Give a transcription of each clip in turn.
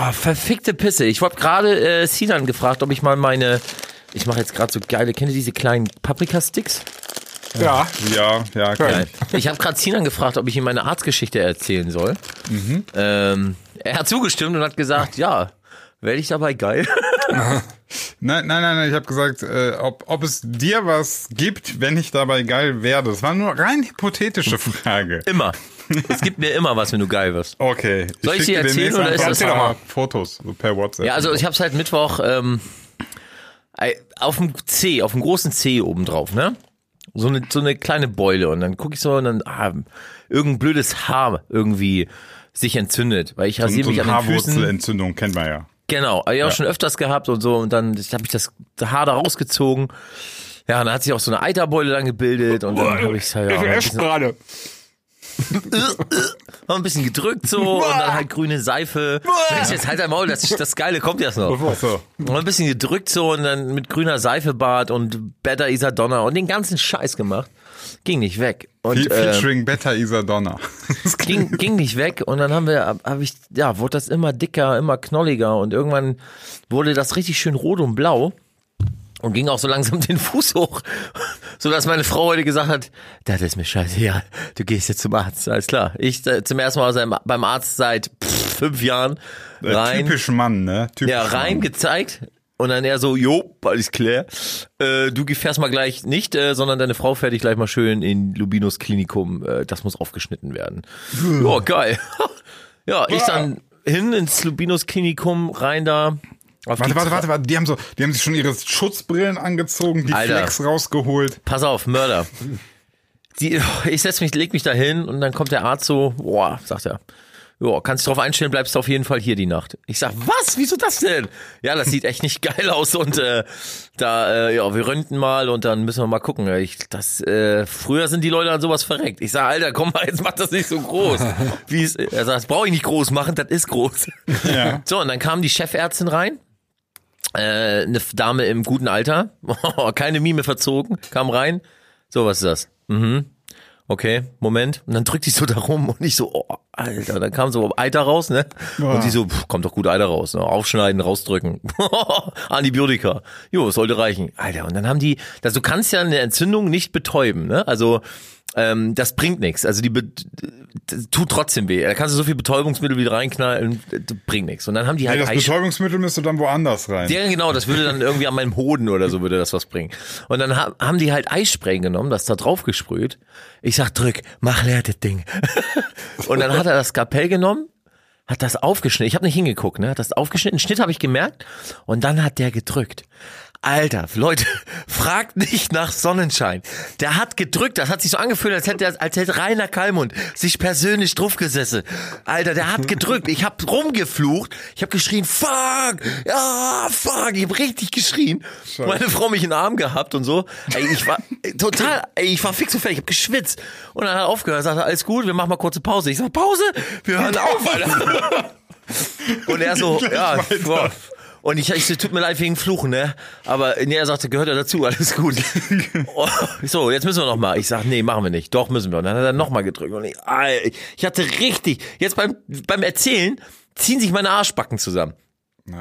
Ah, verfickte Pisse. Ich habe gerade äh, Sinan gefragt, ob ich mal meine. Ich mache jetzt gerade so geile. Kennt ihr diese kleinen Paprika-Sticks? Ja. Ja, ja, Geil. Ich habe gerade Sinan gefragt, ob ich ihm meine Arztgeschichte erzählen soll. Ähm, er hat zugestimmt und hat gesagt, ja, werde ich dabei geil. Nein, nein, nein, nein, ich habe gesagt, äh, ob, ob es dir was gibt, wenn ich dabei geil werde. Das war nur rein hypothetische Frage. Immer. Es gibt mir immer was, wenn du geil wirst. Okay. Ich Soll ich sie dir erzählen oder ist das- Erzähl doch mal Fotos so per WhatsApp. Ja, also ich habe seit Mittwoch ähm, auf dem C, auf dem großen C oben drauf, ne? So eine, so eine kleine Beule und dann gucke ich so und dann ah, irgendein blödes Haar irgendwie sich entzündet, weil ich so, rasiere so mich eine an den Füßen. Haarwurzelentzündung kennt man ja. Genau, hab ich auch schon öfters gehabt und so und dann habe ich das Haar da rausgezogen. Ja, und dann hat sich auch so eine Eiterbeule dann gebildet und dann habe ich halt ja, ein noch ein bisschen gedrückt so und dann halt grüne Seife. Mensch, jetzt halt dein Maul, das, das Geile kommt jetzt noch. So. Und ein bisschen gedrückt so und dann mit grüner Seifebart und Better Isadonna und den ganzen Scheiß gemacht. Ging nicht weg. Und Fe- äh, Featuring Beta Isadonna. ging, ging nicht weg und dann haben wir, habe ich, ja, wurde das immer dicker, immer knolliger und irgendwann wurde das richtig schön rot und blau und ging auch so langsam den Fuß hoch, so dass meine Frau heute gesagt hat, das ist mir scheißegal, du gehst jetzt zum Arzt, alles klar. Ich äh, zum ersten Mal seit- beim Arzt seit pff, fünf Jahren Äh, rein. Typisch Mann, ne? Typisch Ja, rein Mann. gezeigt. Und dann er so, jo, alles klar. Äh, du fährst mal gleich nicht, äh, sondern deine Frau fährt dich gleich mal schön in Lubinos Klinikum. Äh, das muss aufgeschnitten werden. Ja, geil. ja, ich dann hin ins Lubinos Klinikum, rein da. Auf Warte, warte, warte, warte. Die haben so, die haben sich schon ihre Schutzbrillen angezogen, die Alter. Flex rausgeholt. Pass auf, Mörder. Die, ich setz mich, leg mich da hin und dann kommt der Arzt so, boah, sagt er. Ja, kannst du drauf einstellen, bleibst du auf jeden Fall hier die Nacht. Ich sag, was? Wieso das denn? Ja, das sieht echt nicht geil aus und äh, da, äh, ja, wir röntgen mal und dann müssen wir mal gucken. Ich, das, äh, früher sind die Leute an sowas verreckt. Ich sag, Alter, komm mal, jetzt mach das nicht so groß. Wie es, er sagt, das brauche ich nicht groß machen, das ist groß. Ja. So, und dann kam die Chefärztin rein. Äh, eine Dame im guten Alter, keine Mime verzogen, kam rein. So, was ist das? Mhm. Okay, Moment. Und dann drückt die so da rum und ich so, oh, Alter, dann kam so Eiter raus, ne? Und die so, pff, kommt doch gut Eiter raus, ne? Aufschneiden, rausdrücken. Antibiotika. Jo, es sollte reichen. Alter, und dann haben die, also du kannst ja eine Entzündung nicht betäuben, ne? Also, ähm, das bringt nichts. Also die das tut trotzdem weh. Da kannst du so viel Betäubungsmittel wieder reinknallen, das bringt nichts. Und dann haben die Nee, halt das Eis- Betäubungsmittel müsste dann woanders rein. ja, genau, das würde dann irgendwie an meinem Hoden oder so würde das was bringen. Und dann ha- haben die halt Eisspray genommen, das da drauf gesprüht. Ich sag, drück, mach leer das Ding. Und dann hat er das Skalpell genommen, hat das aufgeschnitten. Ich habe nicht hingeguckt, ne? Hat das aufgeschnitten, Schnitt habe ich gemerkt. Und dann hat der gedrückt. Alter, Leute, fragt nicht nach Sonnenschein. Der hat gedrückt, das hat sich so angefühlt, als hätte, als hätte Rainer Kallmund sich persönlich draufgesessen. Alter, der hat gedrückt. Ich hab rumgeflucht, ich hab geschrien, fuck, ja, fuck, ich hab richtig geschrien. Meine Frau mich in den Arm gehabt und so. Ey, ich war total, ey, ich war fix und fertig, ich hab geschwitzt. Und dann hat er aufgehört, sagte, alles gut, wir machen mal kurze Pause. Ich sag, Pause? Wir hören auf, Alter. Und er so, ja, boah. Und ich, ich so, tut mir leid wegen Fluchen, ne? Aber nee, er sagte, gehört ja dazu, alles gut. Oh, so, jetzt müssen wir noch mal. Ich sag, nee, machen wir nicht. Doch, müssen wir. Und dann hat er noch mal gedrückt. Und ich, ich hatte richtig, jetzt beim, beim Erzählen ziehen sich meine Arschbacken zusammen.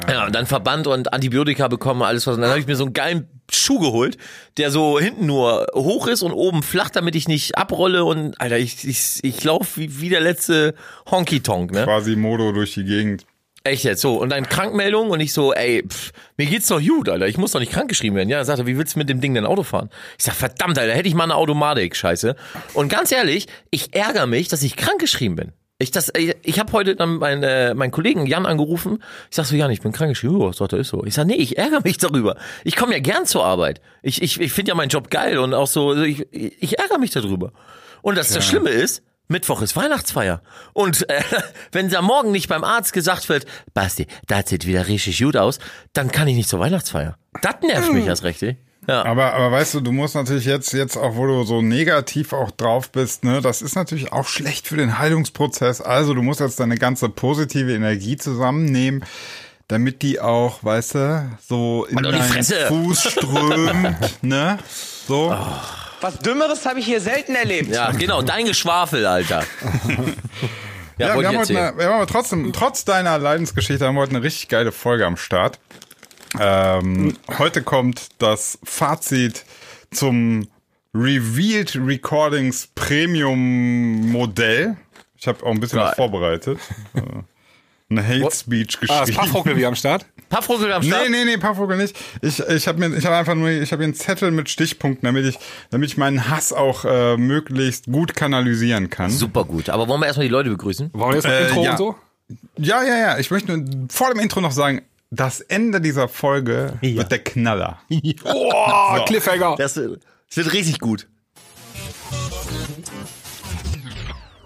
Ja, und dann Verband und Antibiotika bekommen, alles was. Und dann habe ich mir so einen geilen Schuh geholt, der so hinten nur hoch ist und oben flach, damit ich nicht abrolle. Und Alter, ich, ich, ich laufe wie, wie der letzte Honky-Tonk, ne? Quasi Modo durch die Gegend. Echt jetzt so. Und dann Krankmeldung und ich so, ey, pff, mir geht's doch gut, Alter. Ich muss doch nicht krankgeschrieben werden. Ja, er sagte, wie willst du mit dem Ding denn Auto fahren? Ich sag, verdammt, Alter, hätte ich mal eine Automatik, scheiße. Und ganz ehrlich, ich ärgere mich, dass ich krankgeschrieben bin. Ich, das, ich, ich habe heute dann meinen äh, meinen Kollegen Jan angerufen. Ich sag so, Jan, ich bin krankgeschrieben. Ja, sagt er, ist so. Ich sag, nee, ich ärgere mich darüber. Ich komme ja gern zur Arbeit. Ich, ich, ich finde ja meinen Job geil und auch so, ich, ich ärgere mich darüber. Und das, das Schlimme ist, Mittwoch ist Weihnachtsfeier. Und äh, wenn da morgen nicht beim Arzt gesagt wird, Basti, das sieht wieder richtig gut aus, dann kann ich nicht zur Weihnachtsfeier. Das nervt mich erst recht. ey. Ja. Aber, aber weißt du, du musst natürlich jetzt, jetzt auch, wo du so negativ auch drauf bist, ne, das ist natürlich auch schlecht für den Heilungsprozess. Also du musst jetzt deine ganze positive Energie zusammennehmen, damit die auch, weißt du, so in deinen Fresse. Fuß strömt, ne? So. Was Dümmeres habe ich hier selten erlebt. ja, genau, dein Geschwafel, Alter. Ja, Ja, wir haben heute eine, wir haben aber trotzdem, trotz deiner Leidensgeschichte, haben wir heute eine richtig geile Folge am Start. Ähm, heute kommt das Fazit zum Revealed Recordings Premium Modell. Ich habe auch ein bisschen Geil. was vorbereitet. Äh, Eine Hate Speech Ah, das geschrieben. Paffruckel wieder am Start. Pappvogel am Start. Nee, nee, nee, Paarvogel nicht. Ich, ich habe mir, ich habe einfach nur, ich habe hier einen Zettel mit Stichpunkten, damit ich, damit ich meinen Hass auch äh, möglichst gut kanalisieren kann. Super gut. Aber wollen wir erstmal die Leute begrüßen? Wollen wir noch Äh, Intro ja. und so? Ja, ja, ja. Ich möchte nur vor dem Intro noch sagen, das Ende dieser Folge wird der Knaller. Oh, Cliffhanger. Das, wird- das wird richtig gut.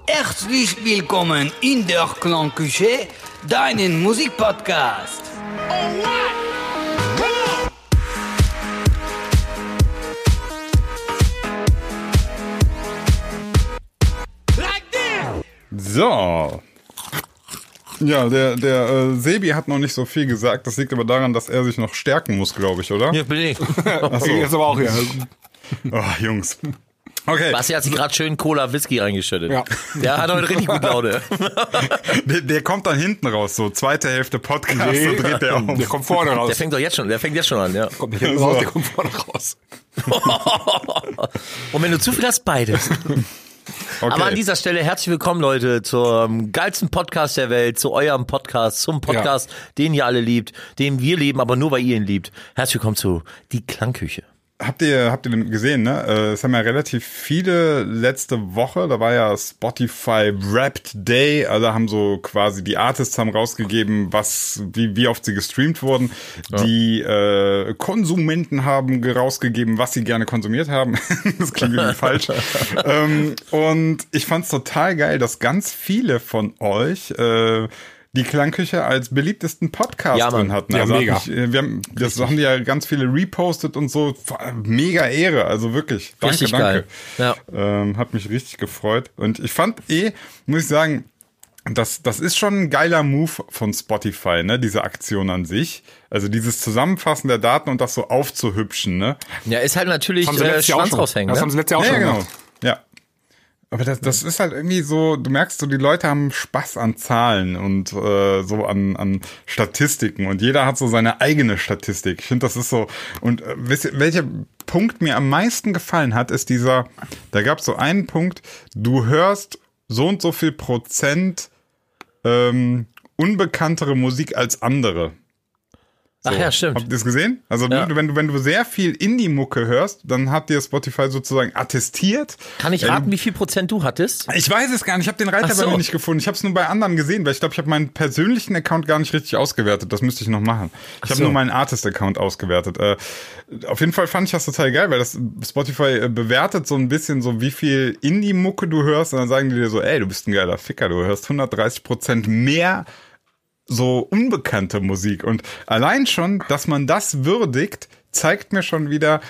Herzlich willkommen in der Klangküche, deinen Musikpodcast. So. Ja, der, der äh, Sebi hat noch nicht so viel gesagt. Das liegt aber daran, dass er sich noch stärken muss, glaube ich, oder? Hier bin ich. Okay, jetzt aber auch hier. Oh, Jungs. Okay, Basti hat sich gerade schön Cola Whisky reingeschüttet. Ja. Der hat heute richtig gut Laune. der, der kommt dann hinten raus, so zweite Hälfte Podcast, Nee, dreht der auf. der kommt vorne raus. Der fängt doch jetzt schon, der fängt jetzt schon an, ja. kommt nicht hinten raus, der kommt vorne raus. Und wenn du zu viel hast, beides. Okay. Aber an dieser Stelle herzlich willkommen, Leute, zum geilsten Podcast der Welt, zu eurem Podcast, zum Podcast, den ihr alle liebt, den wir lieben, aber nur weil ihr ihn liebt. Herzlich willkommen zu Die Klangküche. Habt ihr, habt ihr gesehen, ne? Äh, Es haben ja relativ viele letzte Woche, da war ja Spotify Wrapped Day, also haben so quasi die Artists haben rausgegeben, was, wie, wie oft sie gestreamt wurden. Die äh, Konsumenten haben ge- rausgegeben, was sie gerne konsumiert haben. das klingt irgendwie falsch. ähm, und ich fand's total geil, dass ganz viele von euch äh, die Klangküche als beliebtesten Podcast Ja, drin hatten. Ja, Also hat mega. mich, äh, wir haben, das haben die ja ganz viele repostet und so. Mega Ehre, also wirklich. Danke, Richtig danke. geil. Ähm, hat mich richtig gefreut. Und ich fand eh, muss ich sagen, das, das ist schon ein geiler Move von Spotify, ne, diese Aktion an sich. Also dieses Zusammenfassen der Daten und das so aufzuhübschen, ne? Ja, ist halt natürlich Haben sie äh, letztes Jahr auch Schwanz schon. raushängen. Das Ne? haben sie letztes Jahr auch ja, schon genau. gemacht. Ja. Aber das, das ist halt irgendwie so, du merkst so, die Leute haben Spaß an Zahlen und äh, so an, an Statistiken und jeder hat so seine eigene Statistik. Ich finde, das ist so. Und äh, wisst ihr, welcher Punkt mir am meisten gefallen hat, ist dieser, da gab es so einen Punkt, du hörst so und so viel Prozent ähm, unbekanntere Musik als andere. Ach ja, Habt stimmt. ihr das gesehen? Also Ja. wenn, du, wenn du sehr viel Indie-Mucke hörst, dann hat dir Spotify sozusagen attestiert. Kann ich Äh, raten, wie viel Prozent du hattest? Ich weiß es gar nicht. Ich habe den Reiter so. bei mir nicht gefunden. Ich habe es nur bei anderen gesehen, weil ich glaube, ich habe meinen persönlichen Account gar nicht richtig ausgewertet. Das müsste ich noch machen. Ich habe so. nur meinen Artist-Account ausgewertet. Äh, auf jeden Fall fand ich das total geil, weil das Spotify äh, bewertet so ein bisschen so, wie viel Indie-Mucke du hörst. Und dann sagen die dir so, ey, du bist ein geiler Ficker. Du hörst 130 Prozent mehr so unbekannte Musik. Und allein schon, dass man das würdigt, zeigt mir schon wieder,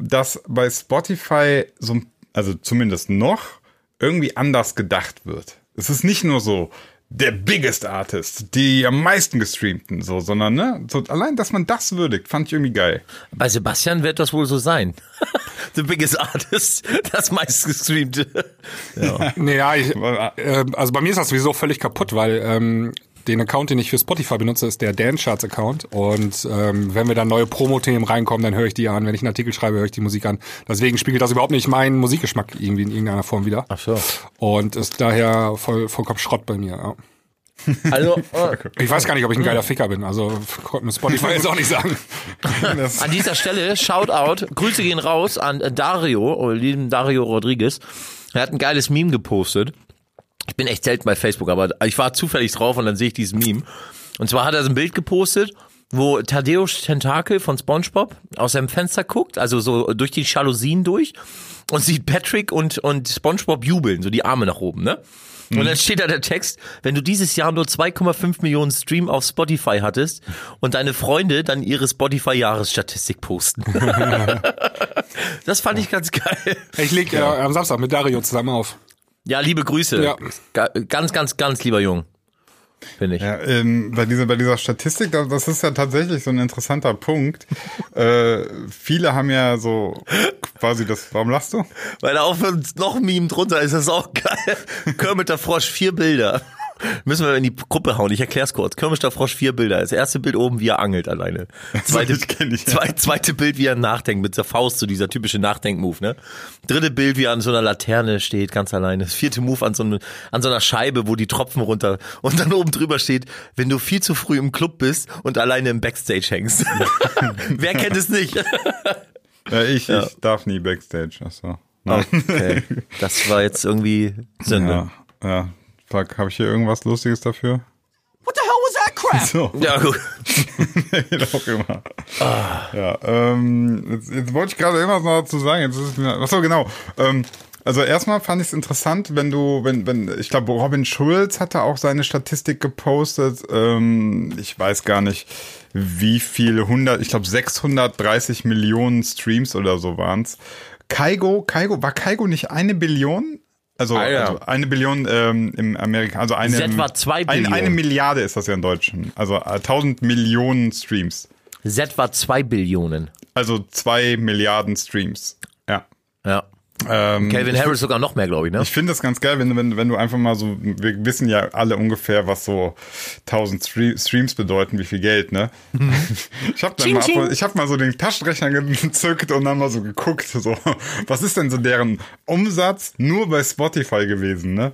dass bei Spotify so, also zumindest noch, irgendwie anders gedacht wird. Es ist nicht nur so der biggest Artist, die am meisten gestreamten, so, sondern, ne, so, allein, dass man das würdigt, fand ich irgendwie geil. Bei Sebastian wird das wohl so sein. The biggest artist, das meistgestreamte. Ja. Naja, ich, äh, also bei mir ist das sowieso völlig kaputt, weil ähm, den Account, den ich für Spotify benutze, ist der Dan Charts Account. Und ähm, wenn wir dann neue Promo-Themen reinkommen, dann höre ich die an. Wenn ich einen Artikel schreibe, höre ich die Musik an. Deswegen spiegelt das überhaupt nicht meinen Musikgeschmack irgendwie in irgendeiner Form wieder. Ach so. Und ist daher voll, vollkommen Schrott bei mir. Ja. Also, äh, Ich weiß gar nicht, ob ich ein geiler Ficker bin. Also konnte mir Spotify jetzt auch nicht sagen. An dieser Stelle, Shoutout, Grüße gehen raus an Dario, oder lieben Dario Rodriguez. Er hat ein geiles Meme gepostet. Ich bin echt selten bei Facebook, aber ich war zufällig drauf und dann sehe ich dieses Meme. Und zwar hat er so ein Bild gepostet, wo Thaddeus Tentakel von SpongeBob aus seinem Fenster guckt, also so durch die Jalousien durch und sieht Patrick und, und SpongeBob jubeln, so die Arme nach oben, ne? Und dann steht da der Text, wenn du dieses Jahr nur 2,5 Millionen Stream auf Spotify hattest und deine Freunde dann ihre Spotify-Jahresstatistik posten. das fand ich ganz geil. Ich leg äh, am Samstag mit Dario zusammen auf. Ja, liebe Grüße. Ja. Ga- Ganz, ganz, ganz lieber Jung. Finde ich. Ja, ähm, bei dieser bei dieser Statistik, das, das ist ja tatsächlich so ein interessanter Punkt. äh, viele haben ja so quasi das. Warum lachst du? Weil da auch noch ein Meme drunter ist, das ist auch geil. Kermit der Frosch, vier Bilder. Müssen wir in die Gruppe hauen. Ich erklär's kurz. Kirmischter Frosch, vier Bilder. Das erste Bild oben, wie er angelt alleine. Zweite, ich, ja. zwei, zweite Bild, wie er nachdenkt, mit der Faust, so dieser typische Nachdenkmove, ne? Dritte Bild, wie er an so einer Laterne steht, ganz alleine. Das vierte Move an so, einem, an so einer Scheibe, wo die Tropfen runter, und dann oben drüber steht, wenn du viel zu früh im Club bist und alleine im Backstage hängst. Wer kennt es nicht? Ja, ich, ich darf nie Backstage. Achso. Nein. Okay. Das war jetzt irgendwie Sünde. Ja, ja. Fuck, habe ich hier irgendwas Lustiges dafür? What the hell was that crap? So, Ja, gut. geht auch immer. Ja, ähm, jetzt, jetzt wollte ich gerade irgendwas noch dazu sagen. Jetzt ist mir, achso, genau. Ähm, also erstmal fand ich es interessant, wenn du, wenn, wenn, ich glaube, Robin Schulz hatte auch seine Statistik gepostet. Ähm, ich weiß gar nicht, wie viele hundert, ich glaube 630 Millionen Streams oder so waren's. Kaigo, Kaigo, war Kaigo nicht eine Billion? Also, Ah, ja. also eine Billion ähm, im Amerika, also eine, Z war zwei Billionen. eine Milliarde ist das ja in Deutschen. Also äh, 1000 Millionen Streams. Z war zwei Billionen. Also zwei Milliarden Streams. Ja. Ja. Ähm, Calvin Harris sogar noch mehr, glaube ich, ne? ich finde das ganz geil, wenn, du- wenn, wenn du einfach mal so, wir wissen ja alle ungefähr, was so 1000 Stre- Streams bedeuten, wie viel Geld, ne? Ich habe mal, ich hab mal so den Taschenrechner gezückt und dann mal so geguckt, so, was ist denn so deren Umsatz nur bei Spotify gewesen, ne?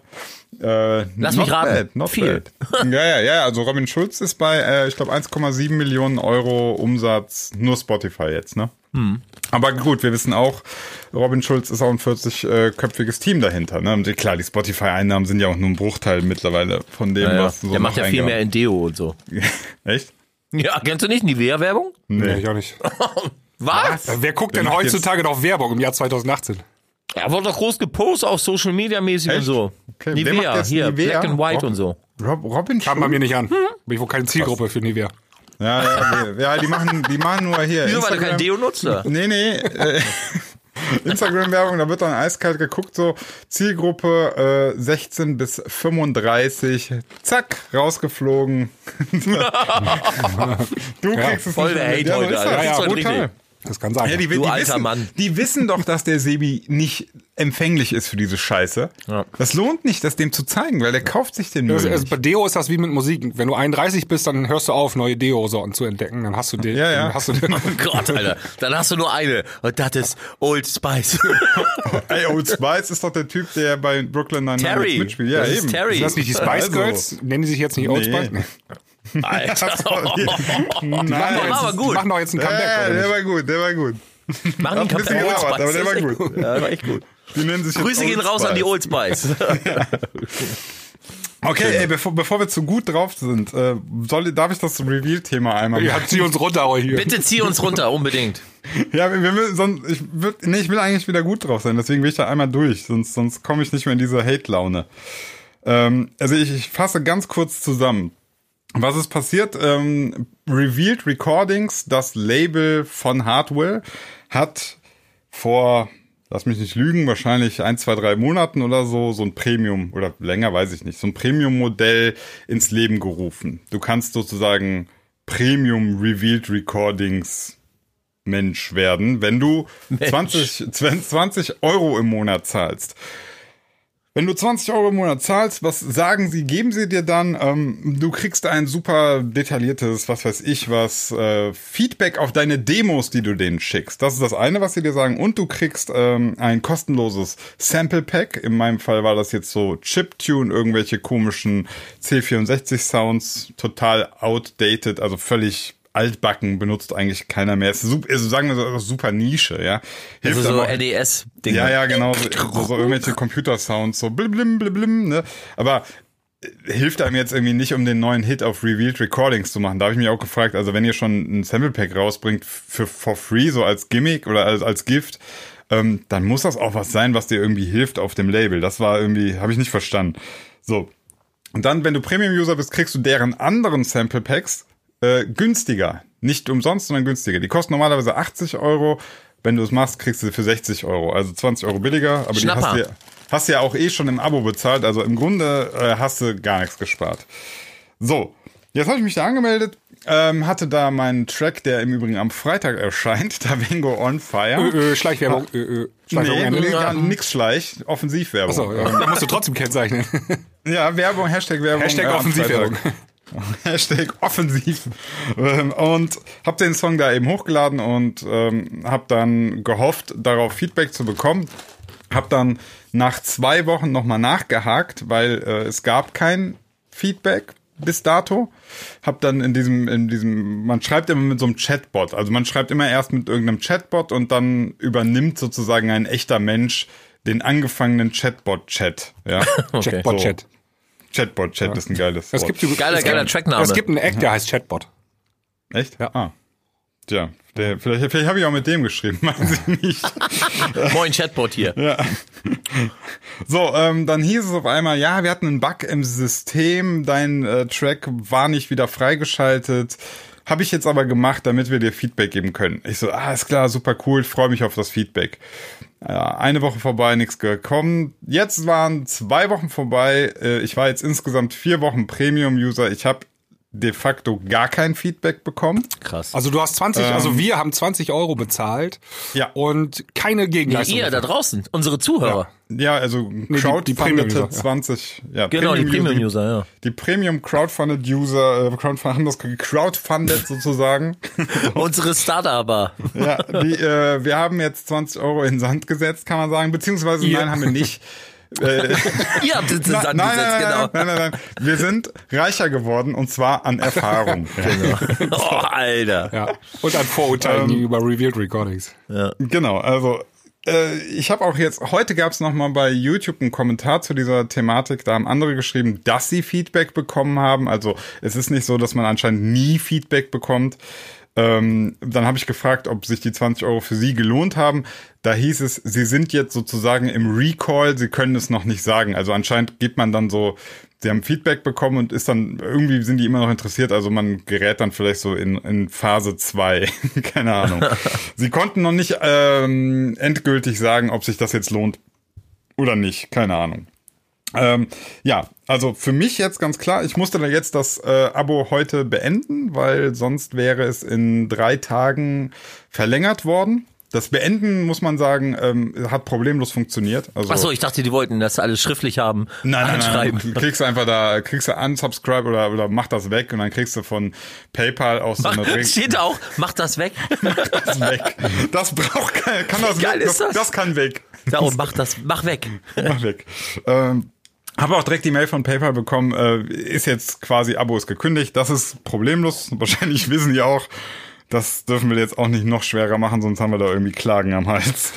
Äh, Lass not mich raten. Bad, not Viel. Bad. Ja, ja, ja, also Robin Schulz ist bei, äh, ich glaube, 1,7 Millionen Euro Umsatz, nur Spotify jetzt, ne? Hm. Aber gut, wir wissen auch, Robin Schulz ist auch ein 40-köpfiges Team dahinter. Ne? Und klar, die Spotify-Einnahmen sind ja auch nur ein Bruchteil mittlerweile von dem, Ja, ja. was so Der macht ja viel mehr in Deo und so. Echt? Ja, kennst du nicht Nivea-Werbung? Nee, ich auch nicht. Was? Wer guckt denn heutzutage noch Werbung im Jahr 2018? Er wurde doch groß gepostet auf Social Media mäßig und Echt? so. Okay, wer macht Nivea, jetzt hier, Nivea? Black and White Rob- und so. Rob, Robin Kam bei mir nicht an. Bin ich wohl keine Zielgruppe für Nivea. Ja, ja, nee. ja, die machen, die machen nur hier. Wieso, weil du kein Deo nutzt? Nee, nee. Äh, Instagram-Werbung, da wird dann eiskalt geguckt, so Zielgruppe äh, 16 bis 35, zack, rausgeflogen. du kriegst es voll nicht der Hate mit. Ja, so heute, ist Alter. Das. Kann sein. Ja, die, Du die, alter wissen, Mann. die wissen doch, dass der Sebi nicht empfänglich ist für diese Scheiße. Ja. Das lohnt nicht, das dem zu zeigen, weil der kauft sich den Müll Also, also bei Deo ist das wie mit Musik. Wenn du 31 bist, dann hörst du auf, neue Deo-Sorten zu entdecken. Dann hast du den. Ja, ja. Dann hast du den. Oh Gott, Alter. Dann hast du nur eine. Und das ist Old Spice. Ey, Old Spice ist doch der Typ, der bei Brooklyn Nine-Nine mitspielt. Ja, Das ist eben. Terry. Ist das nicht die Spice Also. Girls? Nennen die sich jetzt nicht Old Nee. Spice? Nee. Alter. Die machen doch war jetzt- aber gut. Die machen doch jetzt ein Comeback. Ja, der war gut, der war gut. Machen die Kampagne Old gelabert, aber Spice. der war echt gut. Ja, der war echt gut. Die nennen sich Grüße gehen raus an die Spice. Old Spice. Okay, ey, bevor, bevor wir zu gut drauf sind, äh, soll, darf ich das Reveal-Thema einmal Ja, machen? zieh uns runter hier. Bitte zieh uns runter, unbedingt. Ja, wir, wir müssen, sonst, ich, würd, nee, ich will eigentlich wieder gut drauf sein, deswegen will ich da einmal durch, sonst, sonst komme ich nicht mehr in diese Hate-Laune. Ähm, also ich, ich fasse ganz kurz zusammen. Was ist passiert? Ähm, Revealed Recordings, das Label von Hardwell, hat vor, lass mich nicht lügen, wahrscheinlich ein, zwei, drei Monaten oder so, so ein Premium, oder länger weiß ich nicht, so ein Premium-Modell ins Leben gerufen. Du kannst sozusagen Premium Revealed Recordings Mensch werden, wenn du 20, 20 Euro im Monat zahlst. Wenn du 20 Euro im Monat zahlst, was sagen sie, geben sie dir dann? Ähm, du kriegst ein super detailliertes, was weiß ich was, äh, Feedback auf deine Demos, die du denen schickst. Das ist das eine, was sie dir sagen. Und du kriegst ähm, ein kostenloses Sample Pack. In meinem Fall war das jetzt so Chiptune, irgendwelche komischen C64-Sounds, total outdated, also völlig altbacken, benutzt eigentlich keiner mehr. Es ist super, also sagen wir so, super Nische, ja. Hilft Also so NES-Dinge. ja, ja, genau. So, so irgendwelche Computersounds, so blim, blim, blim, blim, ne? Aber äh, hilft einem jetzt irgendwie nicht, um den neuen Hit auf Revealed Recordings zu machen. Da habe ich mich auch gefragt, also wenn ihr schon ein Sample Pack rausbringt für for free, so als Gimmick oder als, als Gift, ähm, dann muss das auch was sein, was dir irgendwie hilft auf dem Label. Das war irgendwie, habe ich nicht verstanden. So. Und dann, wenn du Premium-User bist, kriegst du deren anderen Sample Packs äh, günstiger. Nicht umsonst, sondern günstiger. Die kosten normalerweise 80 Euro. Wenn du es machst, kriegst du sie für 60 Euro. Also 20 Euro billiger. Aber die Schnapper. hast du, ja, hast du ja auch eh schon im Abo bezahlt. Also im Grunde äh, hast du gar nichts gespart. So, jetzt habe ich mich da angemeldet. ähm, hatte da meinen Track, der im Übrigen am Freitag erscheint, Davengo on Fire. Ö, ö, Schleichwerbung. Ö, ö, Schleichwerbung. Nee, ja, nix Schleich, Offensivwerbung. Achso, ja. Da musst du trotzdem kennzeichnen. Ja, Werbung, Hashtag Werbung. Hashtag äh, Offensivwerbung. Hashtag offensiv. Ähm, Und hab den Song da eben hochgeladen und ähm, hab dann gehofft, darauf Feedback zu bekommen. Hab dann nach zwei Wochen nochmal nachgehakt, weil äh, es gab kein Feedback bis dato. Hab dann in diesem, in diesem, man schreibt immer mit so einem Chatbot. Also man schreibt immer erst mit irgendeinem Chatbot und dann übernimmt sozusagen ein echter Mensch den angefangenen Chatbot-Chat. Ja. Chatbot-Chat. Chatbot-Chat ist ein geiles Es gibt, Geiler, es geiler gibt, Trackname. Es gibt einen Act, der heißt Chatbot. Echt? Ja. Ah. Tja, der, vielleicht, vielleicht habe ich auch mit dem geschrieben, weiß ich nicht. Moin Chatbot hier. So, ähm, dann hieß es auf einmal, ja, wir hatten einen Bug im System, dein äh, Track war nicht wieder freigeschaltet. Habe ich jetzt aber gemacht, damit wir dir Feedback geben können. Ich so, ah, ist klar, super cool, freue mich auf das Feedback. Ja, eine Woche vorbei, nichts gekommen. Jetzt waren zwei Wochen vorbei. Äh, Ich war jetzt insgesamt vier Wochen Premium-User. Ich habe de facto gar kein Feedback bekommen. Krass. Also du hast 20, also wir haben 20 Euro bezahlt Ja. und keine Nee, Gegenleistung. ihr da draußen, unsere Zuhörer. Ja, also die- die crowdfundete Premium-User, ja. 20. Ja, Genau, die Premium-User, ja. Die Premium Crowdfunded User, äh, haben das crowdfunded sozusagen. Unsere Startuper. ja, die, äh, wir haben jetzt 20 Euro in Sand gesetzt, kann man sagen. Beziehungsweise Ja. nein, haben wir nicht. Äh, Ihr habt jetzt nein, Sand nein, nein, genau. nein, nein, nein. Wir sind reicher geworden und zwar an Erfahrung. Oh, Alter. Ja. Und an Vorurteilen gegenüber Revealed Recordings. Genau, also äh, ich habe auch jetzt, heute gab es nochmal bei YouTube einen Kommentar zu dieser Thematik, da haben andere geschrieben, dass sie Feedback bekommen haben. Also es ist nicht so, dass man anscheinend nie Feedback bekommt. Ähm, dann habe ich gefragt, ob sich die 20 Euro für sie gelohnt haben. Da hieß es, sie sind jetzt sozusagen im Recall, sie können es noch nicht sagen. Also anscheinend gibt man dann so, sie haben Feedback bekommen und ist dann, irgendwie sind die immer noch interessiert. Also man gerät dann vielleicht so in, in Phase 2. Keine Ahnung. sie konnten noch nicht ähm, endgültig sagen, ob sich das jetzt lohnt oder nicht. Keine Ahnung. Ähm, ja, also für mich jetzt ganz klar, ich musste da jetzt das äh, Abo heute beenden, weil sonst wäre es in drei Tagen verlängert worden. Das Beenden, muss man sagen, ähm, hat problemlos funktioniert. Also, Achso, ich dachte, die wollten das alles schriftlich haben. Nein, nein, anschreiben. nein. Kriegst du einfach da, kriegst du unsubscribe oder, oder mach das weg und dann kriegst du von PayPal aus so eine Mach, Regel. steht auch, mach das weg. das weg. Das braucht kein, kann das geil weg, ist das, das? das kann weg. Da oben, mach das, mach weg. Mach weg. Ähm, habe auch direkt die Mail von PayPal bekommen, äh, ist jetzt quasi Abo ist gekündigt. Das ist problemlos. Wahrscheinlich wissen die auch, das dürfen wir jetzt auch nicht noch schwerer machen, sonst haben wir da irgendwie Klagen am Hals.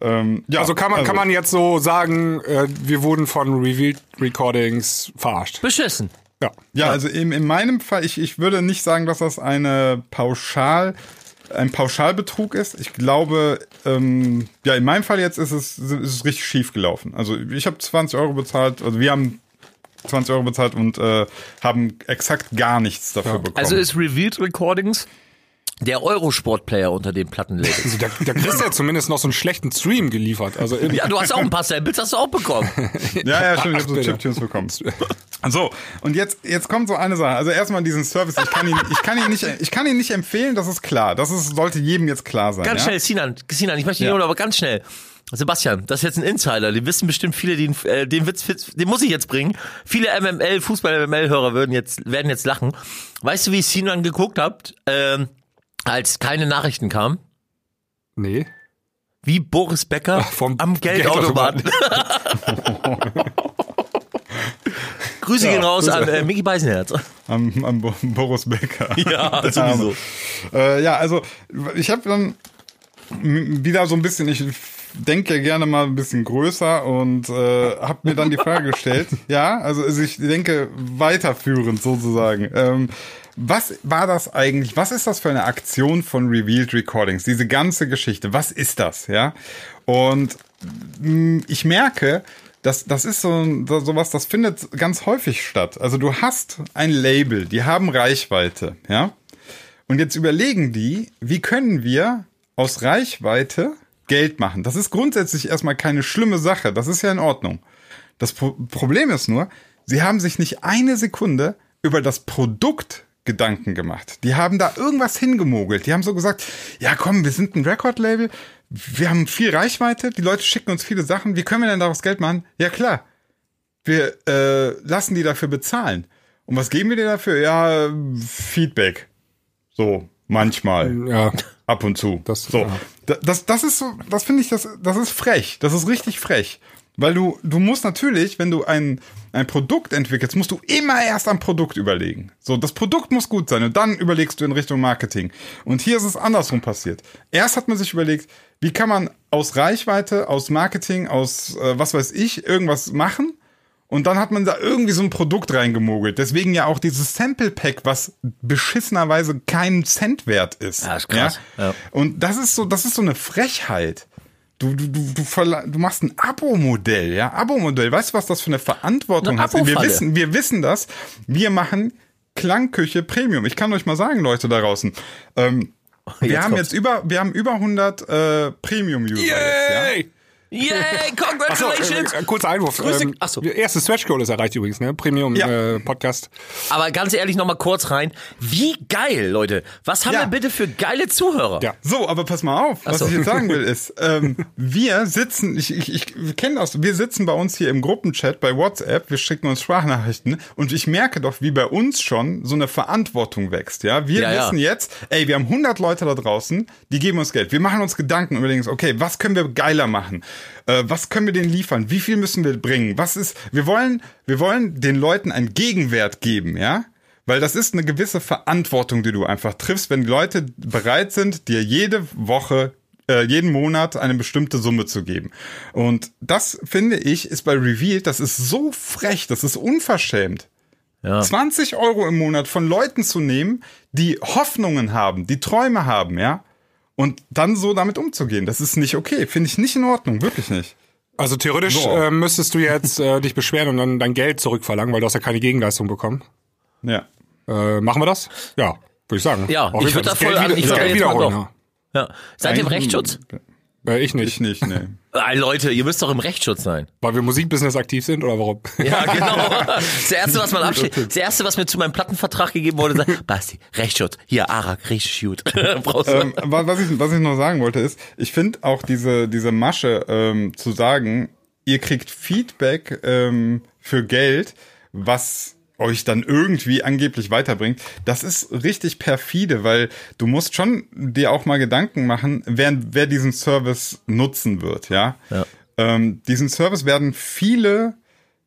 Ähm, ja, Also kann man, kann man jetzt so sagen, äh, wir wurden von Revealed Recordings verarscht. Beschissen. Ja. Ja, also in, in meinem Fall, ich, ich würde nicht sagen, dass das eine Pauschal, ein Pauschalbetrug ist. Ich glaube, ähm, ja, in meinem Fall jetzt ist es, ist es richtig schief gelaufen. Also ich habe 20 Euro bezahlt, also wir haben 20 Euro bezahlt und äh, haben exakt gar nichts dafür bekommen. Also ist Revealed Recordings der Eurosport-Player unter den Plattenlabels. Also da, da kriegst du ja zumindest noch so einen schlechten Stream geliefert. Also irgendwie- Ja, du hast auch ein paar Samples, hast du auch bekommen. Ja, ja, stimmt, ich habe so. Chiptunes bekommen. So, und jetzt, jetzt kommt so eine Sache. Also erstmal diesen Service, ich kann ihn, ich kann ihn nicht, ich kann ihn nicht empfehlen, das ist klar. Das ist, sollte jedem jetzt klar sein. Ganz ja? schnell, Sinan, Sinan, ich möchte Ja. nicht, aber ganz schnell. Sebastian, das ist jetzt ein Insider, den wissen bestimmt viele, den, äh, den Witz, den muss ich jetzt bringen. Viele MML, Fußball-MML-Hörer würden jetzt, werden jetzt lachen. Weißt du, wie ich Sinan geguckt habt, ähm, als keine Nachrichten kamen? nee. Wie Boris Becker vom am Geldautomaten. Grüße Ja, gehen raus an äh, Mickey Beisenherz. Am, am Bo- Boris Becker. Ja, sowieso. Äh, ja, also ich habe dann wieder so ein bisschen, ich denke ja gerne mal ein bisschen größer und äh, habe mir dann die Frage gestellt, ja, also, also ich denke weiterführend sozusagen. Ähm, was war das eigentlich? Was ist das für eine Aktion von Revealed Recordings? Diese ganze Geschichte, was ist das, ja? Und mh, ich merke, das, das ist so, sowas, das findet ganz häufig statt. Also du hast ein Label, die haben Reichweite, ja? Und jetzt überlegen die, wie können wir aus Reichweite Geld machen? Das ist grundsätzlich erstmal keine schlimme Sache. Das ist ja in Ordnung. Das Pro Problem ist nur, sie haben sich nicht eine Sekunde über das Produkt Gedanken gemacht. Die haben da irgendwas hingemogelt. Die haben so gesagt, ja komm, wir sind ein Record-Label, wir haben viel Reichweite, die Leute schicken uns viele Sachen, wie können wir denn daraus Geld machen? Ja klar, wir äh, lassen die dafür bezahlen. Und was geben wir dir dafür? Ja, Feedback. So, manchmal. Ja. Ab und zu. Das- so. ja. Da- Das, das ist so, das finde ich, das, das ist frech. Das ist richtig frech. Weil du, du musst natürlich, wenn du ein, ein Produkt entwickelst, musst du immer erst am Produkt überlegen. So, das Produkt muss gut sein und dann überlegst du in Richtung Marketing. Und hier ist es andersrum passiert. Erst hat man sich überlegt, wie kann man aus Reichweite, aus Marketing, aus äh, was weiß ich, irgendwas machen. Und dann hat man da irgendwie so ein Produkt reingemogelt. Deswegen ja auch dieses Sample Pack, was beschissenerweise keinen Cent wert ist. Ja, ist krass. Ja. Und das ist so, das ist so eine Frechheit. Du, du, du, du, du machst ein Abo-Modell, ja, Abo-Modell. Weißt du, was das für eine Verantwortung hat? Wir wissen, wir wissen das. Wir machen Klangküche Premium. Ich kann euch mal sagen, Leute da draußen. Ähm, wir Jetzt haben kommt's. jetzt über, wir haben über 100 äh, Premium-User. jetzt, ja? Yay! Achso, congratulations! äh, kurzer Einwurf. Grüße- Ähm, Ach so. Der erste Stretch Goal ist erreicht übrigens, ne? Premium Ja. äh, Podcast. Aber ganz ehrlich noch mal kurz rein. Wie geil, Leute. Was haben Ja. wir bitte für geile Zuhörer? Ja. So, aber pass mal auf, was so. ich jetzt sagen will ist, ähm, wir sitzen, ich, ich, ich kenne das, wir sitzen bei uns hier im Gruppenchat bei WhatsApp, wir schicken uns Sprachnachrichten und ich merke doch, wie bei uns schon so eine Verantwortung wächst, ja. Wir Ja, ja. wissen jetzt, ey, wir haben 100 Leute da draußen, die geben uns Geld. Wir machen uns Gedanken und überlegen, uns, okay, was können wir geiler machen? Äh, was können wir denen liefern? Wie viel müssen wir bringen? Was ist, wir wollen, wir wollen den Leuten einen Gegenwert geben, ja. Weil das ist eine gewisse Verantwortung, die du einfach triffst, wenn die Leute bereit sind, dir jede Woche, äh, jeden Monat eine bestimmte Summe zu geben. Und das finde ich ist bei Revealed, das ist so frech, das ist unverschämt. Ja. 20 Euro im Monat von Leuten zu nehmen, die Hoffnungen haben, die Träume haben, ja. Und dann so damit umzugehen, das ist nicht okay. Finde ich nicht in Ordnung, wirklich nicht. Also theoretisch So. äh, müsstest du jetzt äh, dich beschweren und dann dein Geld zurückverlangen, weil du hast ja keine Gegenleistung bekommen. Ja. Äh, machen wir das? Ja, würde ich sagen. Ja, Auf ich jeden würd Fall da das voll Geld an- wieder- ich das Geld wiederholen. Ja. Seid ihr im Rechtsschutz? Äh, ich nicht. Ich nicht, nee. Leute, ihr müsst doch im Rechtsschutz sein. Weil wir Musikbusiness aktiv sind oder warum? Ja, genau. Das erste, was man absteht, das erste, was mir zu meinem Plattenvertrag gegeben wurde, sagt, Basti, Rechtsschutz. Hier, Arak, richtig gut. Brauchst du. ähm, wa- was, ich, was ich noch sagen wollte ist, ich finde auch diese, diese Masche ähm, zu sagen, ihr kriegt Feedback ähm, für Geld, was euch dann irgendwie angeblich weiterbringt, das ist richtig perfide, weil du musst schon dir auch mal Gedanken machen, wer, wer diesen Service nutzen wird, ja. Ja. Ähm, diesen Service werden viele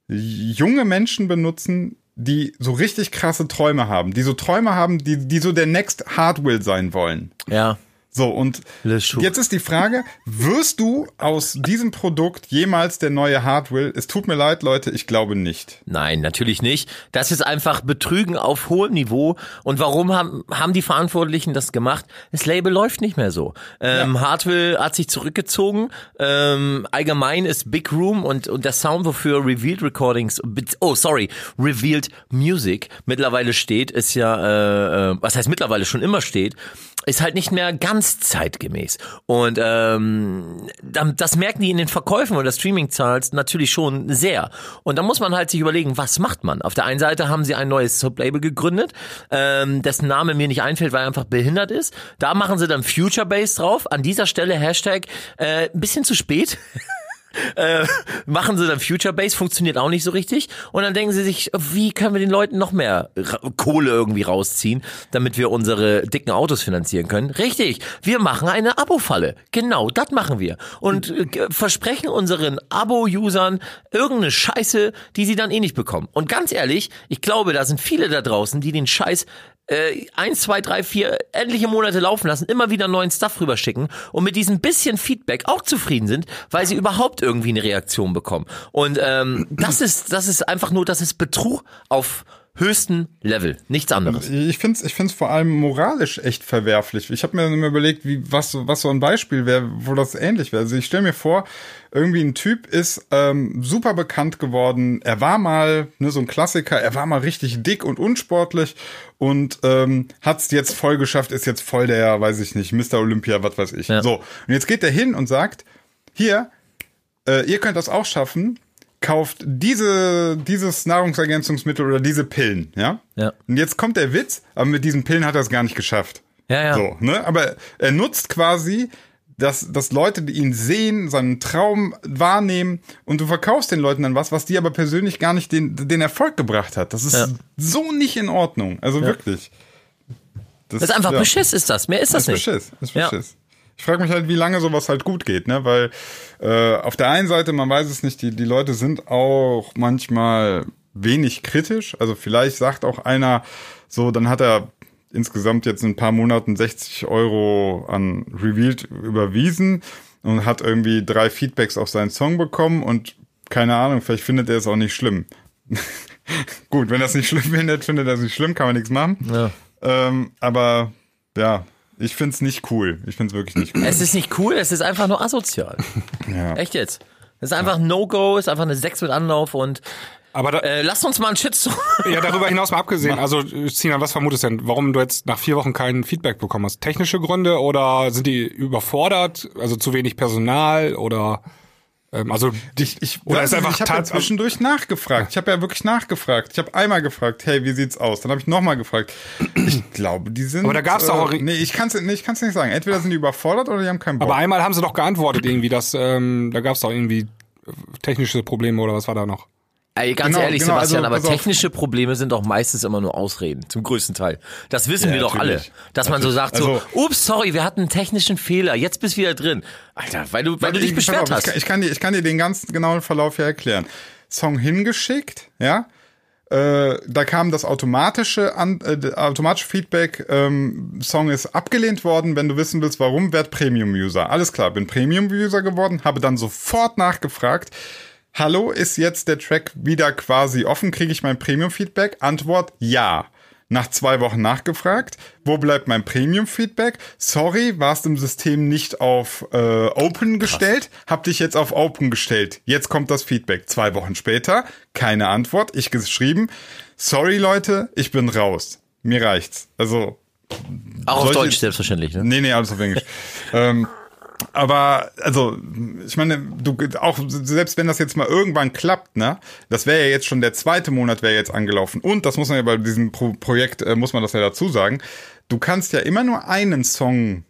junge Menschen benutzen, die so richtig krasse Träume haben, die so Träume haben, die, die so der Next Hardware sein wollen. ja. So, und jetzt ist die Frage, wirst du aus diesem Produkt jemals der neue Hardware? Es tut mir leid, Leute, ich glaube nicht. Nein, natürlich nicht. Das ist einfach Betrügen auf hohem Niveau. Und warum haben, haben die Verantwortlichen das gemacht? Das Label läuft nicht mehr so. Ähm, Hartwell hat sich zurückgezogen. Ähm, allgemein ist Big Room und, und der Sound, wofür Revealed Recordings, oh sorry, Revealed Music mittlerweile steht, ist ja, äh, äh, was heißt mittlerweile schon immer steht, ist halt nicht mehr ganz zeitgemäß. Und ähm, das merken die in den Verkäufen oder Streaming-Zahls natürlich schon sehr. Und da muss man halt sich überlegen, was macht man? Auf der einen Seite haben sie ein neues Sublabel gegründet, ähm, dessen Name mir nicht einfällt, weil er einfach behindert ist. Da machen sie dann Future Base drauf. An dieser Stelle Hashtag äh, ein bisschen zu spät. äh, machen sie dann Future Base, funktioniert auch nicht so richtig. Und dann denken sie sich, wie können wir den Leuten noch mehr Kohle irgendwie rausziehen, damit wir unsere dicken Autos finanzieren können? Richtig, wir machen eine Abo-Falle. Genau, das machen wir. Und äh, versprechen unseren Abo-Usern irgendeine Scheiße, die sie dann eh nicht bekommen. Und ganz ehrlich, ich glaube, da sind viele da draußen, die den Scheiß äh, eins, zwei, drei, vier endliche Monate laufen lassen, immer wieder neuen Stuff rüberschicken und mit diesem bisschen Feedback auch zufrieden sind, weil sie überhaupt irgendwie eine Reaktion bekommen. Und ähm, das ist, das ist einfach nur, das ist Betrug auf höchsten Level, nichts anderes. Ich finde es ich find's vor allem moralisch echt verwerflich. Ich habe mir dann immer überlegt, wie, was, so- was so ein Beispiel wäre, wo das ähnlich wäre. Also ich stelle mir vor, irgendwie ein Typ ist ähm, super bekannt geworden. Er war mal ne, so ein Klassiker, er war mal richtig dick und unsportlich und ähm, hat es jetzt voll geschafft, ist jetzt voll der, weiß ich nicht, Mr. Olympia, was weiß ich. Ja. So, und jetzt geht er hin und sagt, hier, äh, ihr könnt das auch schaffen. kauft diese, dieses Nahrungsergänzungsmittel oder diese Pillen, ja? Ja. Und jetzt kommt der Witz, aber mit diesen Pillen hat er es gar nicht geschafft. Ja, ja. So, ne? Aber er nutzt quasi, dass, dass Leute die ihn sehen, seinen Traum wahrnehmen und du verkaufst den Leuten dann was, was die aber persönlich gar nicht den, den Erfolg gebracht hat. Das ist Ja. so nicht in Ordnung. Also wirklich. Das ist einfach ja. Beschiss, ist das. Mehr ist das Das ist nicht. Beschiss. Das ist Ja. Beschiss. Ich frage mich halt, wie lange sowas halt gut geht, ne? Weil äh, auf der einen Seite, man weiß es nicht, die, die Leute sind auch manchmal wenig kritisch. Also vielleicht sagt auch einer so, dann hat er insgesamt jetzt in ein paar Monaten 60 Euro an Revealed überwiesen und hat irgendwie drei Feedbacks auf seinen Song bekommen und keine Ahnung, vielleicht findet er es auch nicht schlimm. Gut, wenn er es nicht schlimm findet, findet er es nicht schlimm, kann man nichts machen. Ja. Ähm, aber ja, ich find's nicht cool. Ich find's wirklich nicht cool. Es ist nicht cool, es ist einfach nur asozial. Ja. Echt jetzt. Es ist einfach ein No-Go, ist einfach eine Sechs mit Anlauf und Aber da, äh, lasst uns mal einen Shitstorm. ja, darüber hinaus mal abgesehen, also Sinan, was vermutest du denn, warum du jetzt nach vier Wochen kein Feedback bekommen hast? Technische Gründe oder sind die überfordert, also zu wenig Personal oder also Ich, ich, Oder weiß ist einfach ich habe ja tat- zwischendurch nachgefragt. Ich habe ja wirklich nachgefragt. Ich habe einmal gefragt, hey, wie sieht's aus? Dann habe ich nochmal gefragt. Ich glaube, die sind. Aber da gab's doch auch- Äh, nee, ich kann's, nee, ich kann's nicht sagen. Entweder sind die überfordert oder die haben keinen Bock. aber einmal haben sie doch geantwortet irgendwie, dass ähm, da gab es doch irgendwie äh, technische Probleme oder was war da noch? Ey, ganz Genau, ehrlich, genau, Sebastian, also, aber pass auf. technische Probleme sind doch meistens immer nur Ausreden, zum größten Teil. Das wissen Ja, wir doch alle. natürlich. Dass man so sagt, Also- so, ups, sorry, wir hatten einen technischen Fehler, jetzt bist du wieder drin. Alter, weil du, weil du dich beschwert auf, hast. Ich kann, ich, kann dir, ich kann dir den ganz genauen Verlauf ja erklären. Song hingeschickt, ja. Äh, da kam das automatische, an, äh, automatische Feedback, ähm, Song ist abgelehnt worden. Wenn du wissen willst, warum, werd Premium-User. Alles klar, bin Premium-User geworden, habe dann sofort nachgefragt. Hallo, ist jetzt der Track wieder quasi offen? Kriege ich mein Premium-Feedback? Antwort, ja. Nach zwei Wochen nachgefragt, wo bleibt mein Premium-Feedback? Sorry, warst im System nicht auf äh, Open gestellt, hab dich jetzt auf Open gestellt. Jetzt kommt das Feedback. Zwei Wochen später, keine Antwort, ich geschrieben, sorry Leute, ich bin raus. Mir reicht's. Also, Auch auf Deutsch selbstverständlich, ne? Nee, nee, alles auf Englisch. ähm, aber, also, ich meine, du, auch selbst wenn das jetzt mal irgendwann klappt, ne, das wäre ja jetzt schon der zweite Monat wäre jetzt angelaufen. Und das muss man ja bei diesem Pro Projekt, äh, muss man das ja dazu sagen, du kannst ja immer nur einen Song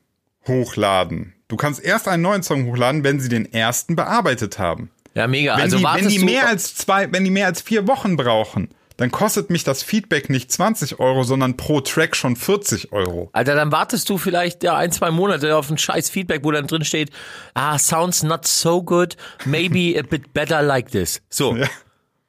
hochladen. Du kannst erst einen neuen Song hochladen, wenn sie den ersten bearbeitet haben. Ja, mega. Wenn, also die, wenn die mehr als zwei, wenn die mehr als vier Wochen brauchen, dann kostet mich das Feedback nicht 20 Euro, sondern pro Track schon 40 Euro. Alter, dann wartest du vielleicht ja ein, zwei Monate auf ein scheiß Feedback, wo dann drin steht, ah, sounds not so good, maybe a bit better like this. So. Ja.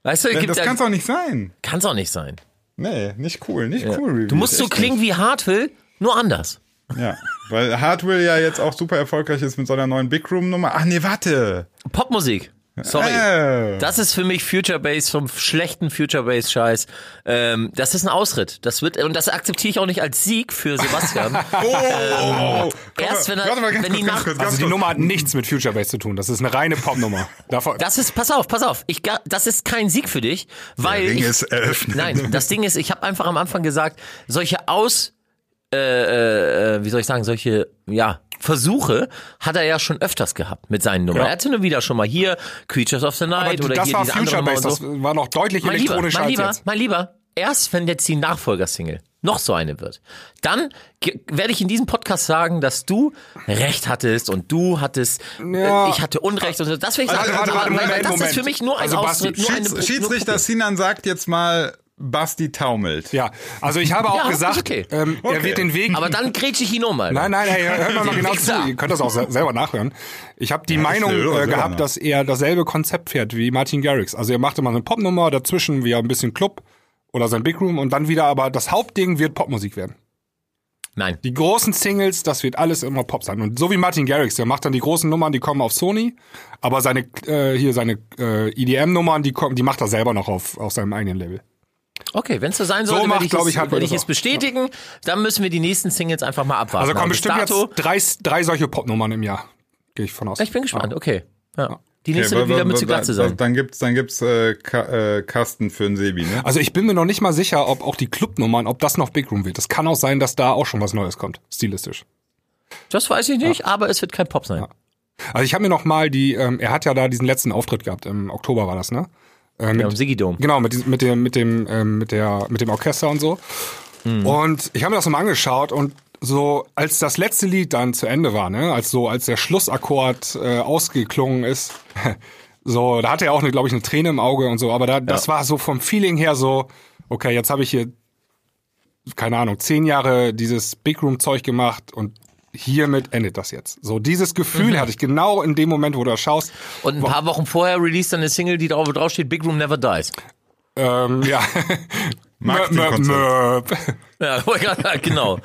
Weißt du, Ja, das ja- kann's auch nicht sein. kann's auch nicht sein. Nee, nicht cool, nicht cool. Du Reviews, musst so klingen wie Hartwill, nur anders. nicht. Ja, weil Hardwell ja jetzt auch super erfolgreich ist mit seiner neuen Big Room Nummer. Ach nee, warte. Popmusik. Sorry. Äh. Das ist für mich Future Bass vom schlechten Future Bass Scheiß. Ähm, das ist ein Ausritt. Das wird und das akzeptiere ich auch nicht als Sieg für Sebastian. Oh, erst wenn er- warte mal ganz wenn kurz, die ganz kurz, Also die. Nummer hat nichts mit Future Bass zu tun. Das ist eine reine Popnummer. Das ist, pass auf, pass auf. Ich, das ist kein Sieg für dich, weil Ring ich, ist eröffnet. Nein, das Ding ist, ich habe einfach am Anfang gesagt, solche Aus, äh, äh, wie soll ich sagen, solche, ja, Versuche hat er ja schon öfters gehabt mit seinen Nummern. Ja. Er hatte nur wieder schon mal hier Creatures of the aber Night oder das hier war diese andere Future Nummer Bass. und Das so. war noch deutlich Mein Lieber, elektronischer mein als Lieber, jetzt. mein Lieber, erst wenn jetzt die Nachfolgersingle noch so eine wird, dann werde ich in diesem Podcast sagen, dass du Recht hattest und du hattest, Ja. äh, ich hatte Unrecht und so. Das will ich sagen. warte, warte, aber- warte, Moment, das Moment. ist für mich nur ein Also, Basti, Schieds, Schiedsrichter. Sinan sagt jetzt mal, Basti taumelt. Ja, also ich habe auch Ja, gesagt, okay. ähm, er Okay. wird den Weg. Aber dann grätsche ich ihn Alter. Nein, nein, hey, hört mal, mal genau zu. Ihr könnt das auch se- selber nachhören. Ich habe die Ja, Meinung er äh, gehabt, dass er dasselbe Konzept fährt wie Martin Garrix. Also er macht immer eine Popnummer dazwischen, wie ein bisschen Club oder sein Big Room und dann wieder, aber das Hauptding wird Popmusik werden. Nein. Die großen Singles, das wird alles immer Pop sein. Und so wie Martin Garrix, der macht dann die großen Nummern, die kommen auf Sony, aber seine äh, hier seine äh, EDM-Nummern, die kommen, die macht er selber noch auf, auf seinem eigenen Label. Okay, wenn es so sein So sollte, macht, werde ich, es, ich, werde ich das es bestätigen. Dann müssen wir die nächsten Singles einfach mal abwarten. Also kommen bis bestimmt dato, jetzt drei, drei solche Popnummern im Jahr. Gehe ich von aus. Ich bin gespannt, okay. Ja. Die Okay, nächste wa- wird wieder mit zu Glatze wa- sein. Dann gibt's, dann gibt's äh, Ka äh, Kasten für einen Sebi, ne? Also ich bin mir noch nicht mal sicher, ob auch die Clubnummern, ob das noch Big Room wird. Es kann auch sein, dass da auch schon was Neues kommt, stilistisch. Das weiß ich nicht, aber es wird kein Pop sein. Also ich habe mir noch mal die, ähm, er hat ja da diesen letzten Auftritt gehabt, im Oktober war das, ne? Äh, mit, Ja, im Sigidom. Genau, mit, mit dem, mit dem, ähm, mit der, mit dem Orchester und so. Und ich habe mir das nochmal angeschaut und so, als das letzte Lied dann zu Ende war, ne, als so, als der Schlussakkord äh, ausgeklungen ist, so, da hatte er auch, glaube ich, eine Träne im Auge und so, aber da, das war so vom Feeling her so, okay, jetzt habe ich hier, keine Ahnung, zehn Jahre dieses Big Room Zeug gemacht und hiermit endet das jetzt. So, dieses Gefühl hatte ich genau in dem Moment, wo du das schaust. Und ein paar Wochen vorher released dann eine Single, die drauf, drauf steht, Big Room Never Dies. Ähm, ja. Marketingkonzept. Ja, genau.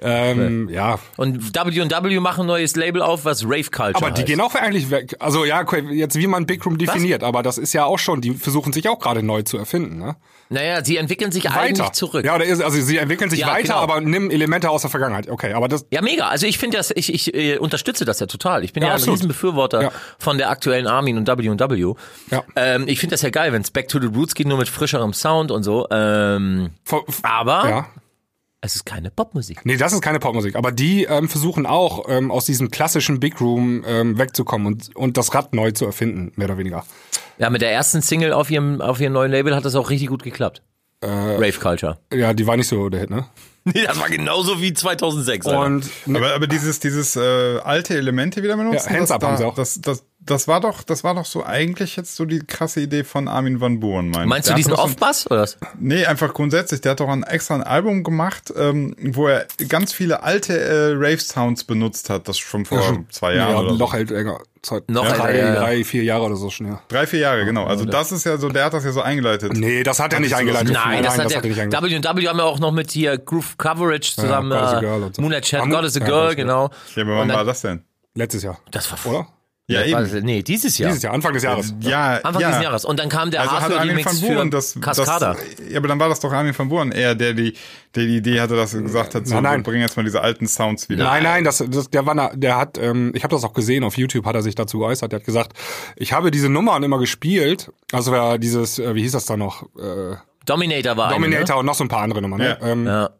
ähm, ja, Und W&W machen ein neues Label auf, was Rave Culture Aber die heißt. gehen auch eigentlich weg. Also ja, jetzt wie man Big Room definiert, aber das ist ja auch schon, die versuchen sich auch gerade neu zu erfinden, ne? Naja, sie entwickeln sich eigentlich zurück. Ja, also sie entwickeln sich Ja, weiter, genau. aber nimm Elemente aus der Vergangenheit. Okay, aber das Ja, mega. Also ich finde das, ich, ich äh, unterstütze das ja total. Ich bin Ja, ja, ein. Riesenbefürworter Ja. von der aktuellen Armin und W&W. Ja. Ähm, ich finde das ja geil, wenn es Back to the Roots geht, nur mit frischerem Sound und so. Ähm, vor- aber ja. es ist keine Popmusik. Nee, das ist keine Popmusik, aber die ähm, versuchen auch ähm, aus diesem klassischen Big Room ähm, wegzukommen und und das Rad neu zu erfinden, mehr oder weniger. Ja, mit der ersten Single auf ihrem, auf ihrem neuen Label hat das auch richtig gut geklappt. Äh, Rave Culture. Ja, die war nicht so der Hit, ne? Nee, das war genauso wie 2006. Alter. Und Aber, aber dieses, dieses äh, alte Elemente wieder benutzen, Ja, Hands das, up haben sie da, auch. das, das, das war doch, das war doch so eigentlich jetzt so die krasse Idee von Armin van Buuren, mein Meinst Der du diesen Off-Bass oder was? Nee, einfach grundsätzlich. Der hat doch ein extra ein Album gemacht, ähm, wo er ganz viele alte äh, Rave-Sounds benutzt hat. Das schon vor zwei Jahren ja, oder so. noch hält länger. Zeit. Noch drei, ja, ja. drei, vier Jahre oder so schon, ja. Drei, vier Jahre, genau. Also das ist ja so, der hat das ja so eingeleitet. Nee, das hat er nicht eingeleitet. Nein, das, das hat hat er nicht eingeleitet. W&W haben ja auch noch mit hier Groove Coverage zusammen, God is a äh, Girl und so. Moonlight Chat, God is a ja, Girl, genau. Ja, aber wann war das denn? Letztes Jahr. Das war Oder? Ja, War eben. das- Nee, dieses Jahr. Dieses Jahr, Anfang des Jahres. Ja, Anfang ja. dieses Jahres. Und dann kam der Also Armin Remix van Buuren für das, Cascada. das, ja, aber dann war das doch Armin van Buuren eher, der die, der die Idee hatte, dass er gesagt hat, so, Nein, nein. wir bringen jetzt mal diese alten Sounds wieder. Nein, nein, das, das, der war, der hat, ähm, ich habe das auch gesehen auf YouTube, hat er sich dazu geäußert. Der hat gesagt, ich habe diese Nummern immer gespielt. Also war dieses, äh, wie hieß das da noch? Äh, Dominator war Dominator und noch so ein paar andere Nummern. Ne? Ja. Ähm, Eine, ne?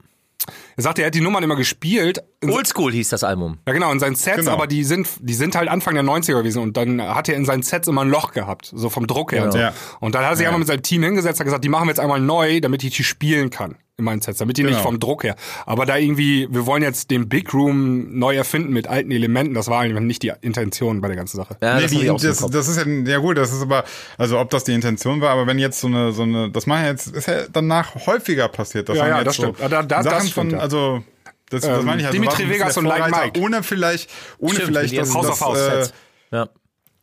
Er sagte, er hat die Nummern immer gespielt. Oldschool hieß das Album. ja genau, in seinen Sets, Genau. aber die sind, die sind halt Anfang der 90er gewesen und dann hat er in seinen Sets immer ein Loch gehabt, so vom Druck her. Und, so. Ja. und dann hat er sich Ja. einmal mit seinem Team hingesetzt, hat gesagt, die machen wir jetzt einmal neu, damit ich die spielen kann in meinen Sets, damit die nicht Genau. vom Druck her. Aber da irgendwie, wir wollen jetzt den Big Room neu erfinden mit alten Elementen, das war eigentlich nicht die Intention bei der ganzen Sache. Ja, nee, das, die, das, das ist ja, ja gut, das ist aber, also ob das die Intention war, aber wenn jetzt so eine, so eine, das machen jetzt, ist ja danach häufiger passiert. Das Ja, ja, jetzt das so stimmt. Ja, da- da- das Sachen stimmt, von, ja. also, das, das Ähm, meine ich also, Dimitri Vegas und Vorreiter, Mike. Ohne vielleicht, ohne Stimmt, vielleicht, das, House das, of House äh, Sets. Ja.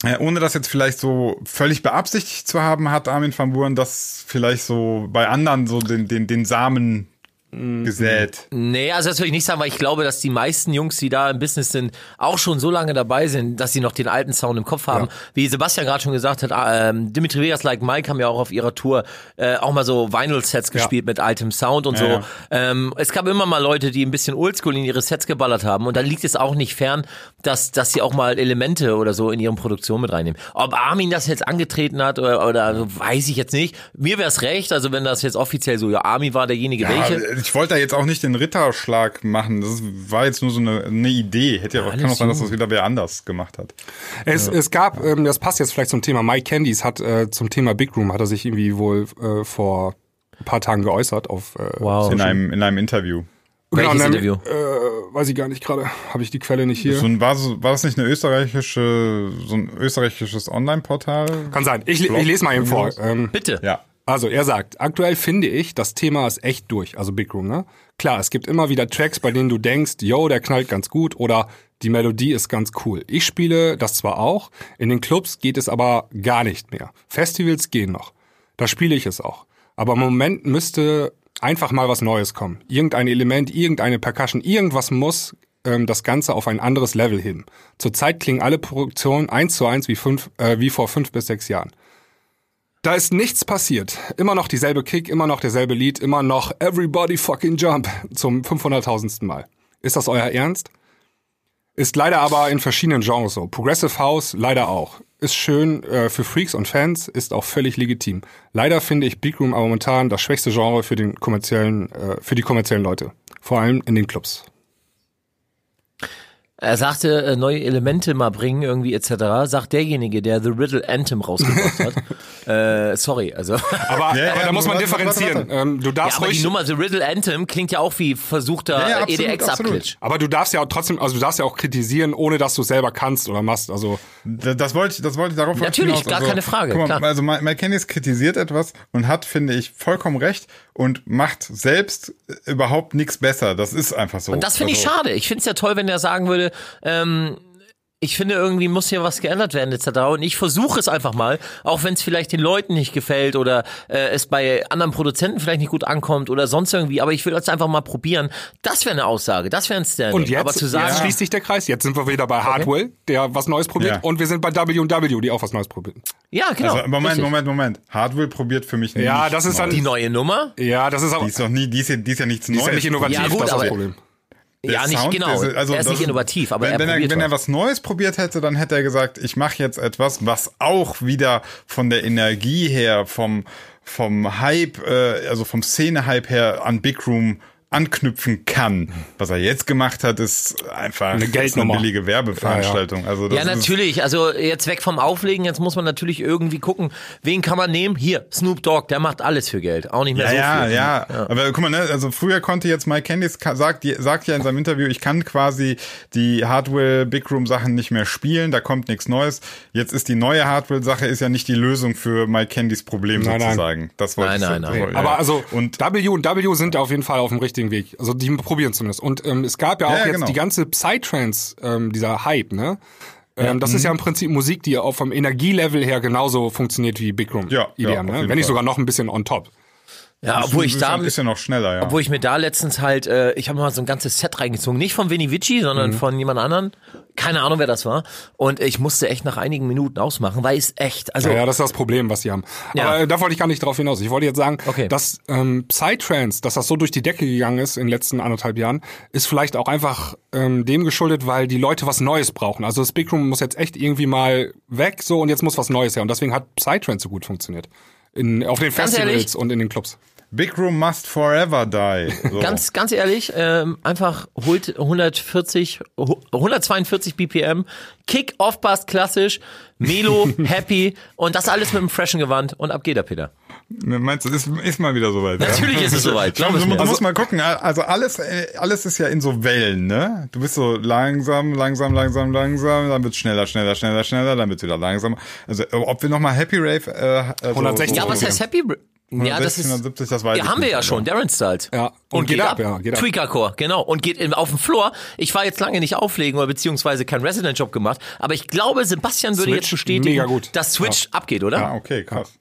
Ja, ohne das jetzt vielleicht so völlig beabsichtigt zu haben, hat Armin van Buuren das vielleicht so bei anderen so den, den, den Samen gesät. Nee, also das würde ich nicht sagen, weil ich glaube, dass die meisten Jungs, die da im Business sind, auch schon so lange dabei sind, dass sie noch den alten Sound im Kopf haben. Wie Sebastian gerade schon gesagt hat, ähm, Dimitri Vegas, Like Mike haben ja auch auf ihrer Tour äh, auch mal so Vinyl-Sets gespielt mit altem Sound und so. Ja, Ähm, es gab immer mal Leute, die ein bisschen oldschool in ihre Sets geballert haben und da liegt es auch nicht fern, dass, dass sie auch mal Elemente oder so in ihren Produktionen mit reinnehmen. Ob Armin das jetzt angetreten hat oder, oder so, weiß ich jetzt nicht. Mir wäre es recht, also wenn das jetzt offiziell so, ja, Armin war derjenige, welche. Ja, ich wollte da jetzt auch nicht den Ritterschlag machen. Das war jetzt nur so eine, eine Idee. Hätte ja, Alles kann auch sein, dass das wieder wer anders gemacht hat. Es, es gab, ähm, das passt jetzt vielleicht zum Thema, Mike Candies hat äh, zum Thema Big Room, hat er sich irgendwie wohl äh, vor ein paar Tagen geäußert auf äh, Wow. In einem, in einem Interview. Welches Genau, Interview? Äh, weiß ich gar nicht gerade, habe ich die Quelle nicht hier. So ein, war, so, war das nicht eine österreichische, so ein österreichisches Online-Portal? Kann sein. Ich, ich lese mal eben vor. Ähm, Bitte. Ja. Also er sagt, aktuell finde ich, das Thema ist echt durch, also Big Room, ne? Klar, es gibt immer wieder Tracks, bei denen du denkst, yo, der knallt ganz gut oder die Melodie ist ganz cool. Ich spiele das zwar auch, in den Clubs geht es aber gar nicht mehr. Festivals gehen noch. Da spiele ich es auch. Aber im Moment müsste einfach mal was Neues kommen. Irgendein Element, irgendeine Percussion, irgendwas muss ähm, das Ganze auf ein anderes Level heben. Zurzeit klingen alle Produktionen eins zu eins wie, fünf, äh, wie vor fünf bis sechs Jahren. Da ist nichts passiert. Immer noch dieselbe Kick, immer noch derselbe Lied, immer noch Everybody fucking jump zum 500.000. Mal. Ist das euer Ernst? Ist leider aber in verschiedenen Genres so. Progressive House leider auch. Ist schön äh, für Freaks und Fans, ist auch völlig legitim. Leider finde ich Big Room aber momentan das schwächste Genre für den kommerziellen, äh, für die kommerziellen Leute. Vor allem in den Clubs. Er sagte, äh, neue Elemente mal bringen, irgendwie etc. Sagt derjenige, der The Riddle Anthem rausgebracht hat. äh, sorry, also. Aber, Ja, ja, aber da muss man warte, warte, differenzieren. warte. Ähm, du ja, darfst aber die ruhig, Nummer The Riddle Anthem klingt ja auch wie versuchter Ja, ja, EDX-Abglitch. aber du darfst ja auch trotzdem, also du darfst ja auch kritisieren, ohne dass du es selber kannst oder machst. Also Da- Das wollte ich, das wollte ich darauf Natürlich, hinaus. gar keine Frage, Guck mal, klar. also Mike Candice kritisiert etwas und hat, finde ich, vollkommen recht und macht selbst äh, überhaupt nichts besser. Das ist einfach so. Und das finde ich Also, schade. Ich finde es ja toll, wenn er sagen würde, ähm, ich finde, irgendwie muss hier was geändert werden, etc. Und ich versuche es einfach mal, auch wenn es vielleicht den Leuten nicht gefällt oder äh, es bei anderen Produzenten vielleicht nicht gut ankommt oder sonst irgendwie, aber ich will das einfach mal probieren. Das wäre eine Aussage, das wäre ein Standing. und jetzt, aber zu sagen, jetzt schließt sich der Kreis. Jetzt sind wir wieder bei Hardwell, der was Neues probiert, Ja. und wir sind bei W&W, die auch was Neues probieren. ja, genau. Also, Moment, richtig. Moment, Moment. Hardware probiert für mich nicht. Ja, das ist dann- Die neue Nummer? Ja, das ist auch, Die ist doch nie, die ist ja, die ist ja nichts die ist Neues. ja nicht innovativ, Ja, gut, das ist aber- das Problem. Der ja, nicht Sound, genau. der ist- also er ist nicht innovativ, aber wenn, er wenn, er, wenn er was. was Neues probiert hätte, dann hätte er gesagt, ich mache jetzt etwas, was auch wieder von der Energie her, vom vom Hype, äh, also vom Szene-Hype her an Big Room anknüpfen kann. Was er jetzt gemacht hat, ist einfach Eine ist Geldnummer. eine billige Werbeveranstaltung. Also das Ja, ist- natürlich. Also jetzt weg vom Auflegen, jetzt muss man natürlich irgendwie gucken, wen kann man nehmen? Hier, Snoop Dogg, der macht alles für Geld. Auch nicht mehr Ja, so ja, viel. ja, Aber guck mal, ne, also früher konnte jetzt Mike Candice sagt, sagt ja in seinem Interview, ich kann quasi die Hardware Big Room Sachen nicht mehr spielen, da kommt nichts Neues. Jetzt ist die neue Hardware Sache ist ja nicht die Lösung für Mike Candys Problem Nein, nein. sozusagen. Das wollte Nein, ich nein, nein. ja. Aber also und W und W sind auf jeden Fall auf dem richtigen Weg. Also die probieren zumindest. Und ähm, es gab ja auch Ja, ja, jetzt genau. die ganze Psytrance, ähm, dieser Hype, ne? Ähm, das ist ja im Prinzip Musik, die auch vom Energielevel her genauso funktioniert wie Big Room. Ja, ja, EDM, auf ne? Wenn nicht sogar noch ein bisschen on top. Ja, obwohl ich da, ist ja noch schneller, ja. obwohl ich mir da letztens halt, äh, ich habe mal so ein ganzes Set reingezogen, nicht von Vinny Vici, Mhm. sondern von jemand anderen. Keine Ahnung, wer das war. Und ich musste echt nach einigen Minuten ausmachen, weil es echt, also Ja, ja, das ist das Problem, was sie haben. Ja. Aber äh, da wollte ich gar nicht drauf hinaus. Ich wollte jetzt sagen, Okay. dass ähm, Psytrance, dass das so durch die Decke gegangen ist in den letzten anderthalb Jahren, ist vielleicht auch einfach ähm, dem geschuldet, weil die Leute was Neues brauchen. Also das Big Room muss jetzt echt irgendwie mal weg, so und jetzt muss was Neues her. Und deswegen hat Psytrance so gut funktioniert. In, auf den Ganz Festivals ehrlich? und in den Clubs. Big Room must forever die. So. Ganz, ganz ehrlich, ähm, einfach holt 140, hu- 142 BPM, Kick, Off-Bass klassisch, Melo, Happy und das alles mit einem freshen Gewand und ab geht der Peter. Meinst du, ist, ist mal wieder soweit? Natürlich ja? ist es soweit, glaub du, du musst mal gucken, also alles, äh, alles ist ja in so Wellen, ne? Du bist so langsam, langsam, langsam, langsam, dann wird's schneller, schneller, schneller, schneller, dann wird's wieder langsamer. Also ob wir nochmal Happy Rave, äh, also, 160 Ja, was heißt Happy? Ja, das 160, ist, 170, das weiß ja, haben wir ja aber- schon, Darren Styles. Ja, und geht ab, ja, geht ab. Tweakercore, genau. Und geht in, auf dem Floor. Ich war jetzt lange nicht auflegen oder beziehungsweise keinen Resident-Job gemacht, aber ich glaube, Sebastian würde Switch, jetzt bestätigen, mega gut. dass Switch abgeht, oder? Ah, okay, krass.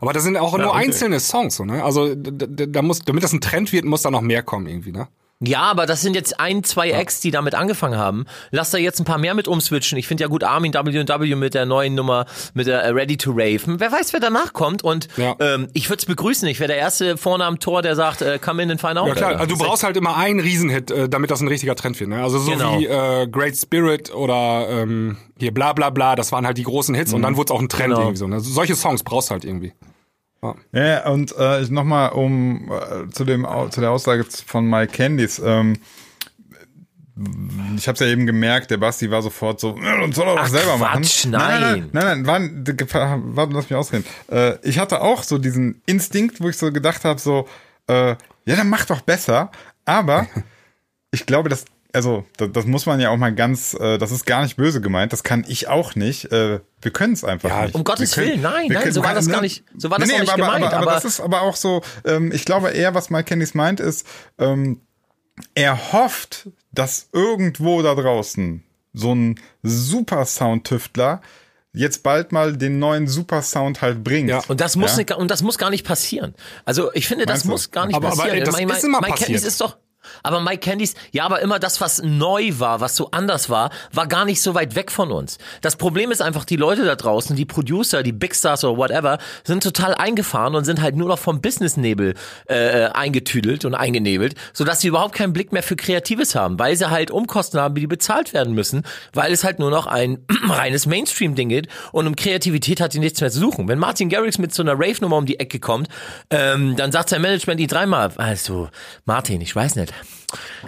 Aber das sind auch nur okay. einzelne Songs, so, ne? Also da da muss, damit das ein Trend wird, muss da noch mehr kommen irgendwie, ne? Ja, aber das sind jetzt ein, zwei Acts, die damit angefangen haben. Lass da jetzt ein paar mehr mit umswitchen. Ich finde ja gut Armin W&W mit der neuen Nummer, mit der äh, Ready to Rave. Wer weiß, wer danach kommt. Und Ja. ähm, ich würde es begrüßen. Ich wäre der erste vorne am Tor, der sagt, äh, come in and find out. Ja klar, also du brauchst halt immer einen Riesenhit, äh, damit das ein richtiger Trend wird. Ne? Also so Genau. wie äh, Great Spirit oder ähm, hier bla bla bla, das waren halt die großen Hits und dann wurde es auch ein Trend Genau. irgendwie so. Ne? Solche Songs brauchst du halt irgendwie. Ja, und äh, nochmal um äh, zu dem zu der Aussage von Mike Candies. Ähm, ich habe es ja eben gemerkt, der Basti war sofort so, "Ja, und soll er doch selber Quatsch, machen. nein. nein, nein, nein, nein warte, warte, lass mich ausreden. Äh, ich hatte auch so diesen Instinkt, wo ich so gedacht habe, so, äh, ja, dann mach doch besser. Aber ich glaube, dass also das, das muss man ja auch mal ganz, äh, das ist gar nicht böse gemeint, das kann ich auch nicht. Äh, wir können es einfach Ja, nicht. um Gottes Wir Willen, nein, nein, so war das gar nicht- so war das auch nicht aber, gemeint, Aber, aber, aber- das ist aber auch so, ähm, ich glaube eher, was Mike Candys meint, ist, ähm, er hofft, dass irgendwo da draußen so ein super Soundtüftler jetzt bald mal den neuen Super Sound halt bringt. Ja. Und das muss Ja? nicht, und das muss gar nicht passieren. Also ich finde, das Meinst du? muss gar nicht Aber- aber, passieren. ey, das Mike, ist immer Mike Candice passiert. ist doch. Aber Mike Candice, ja, aber immer das, was neu war, was so anders war, war gar nicht so weit weg von uns. Das Problem ist einfach, die Leute da draußen, die Producer, die Big Stars oder whatever, sind total eingefahren und sind halt nur noch vom Business-Nebel äh, eingetüdelt und eingenebelt, sodass sie überhaupt keinen Blick mehr für Kreatives haben, weil sie halt Umkosten haben, die bezahlt werden müssen, weil es halt nur noch ein reines Mainstream-Ding geht und um Kreativität hat die nichts mehr zu suchen. Wenn Martin Garrix mit so einer Rave-Nummer um die Ecke kommt, ähm, dann sagt sein Management die dreimal, also Martin, ich weiß nicht,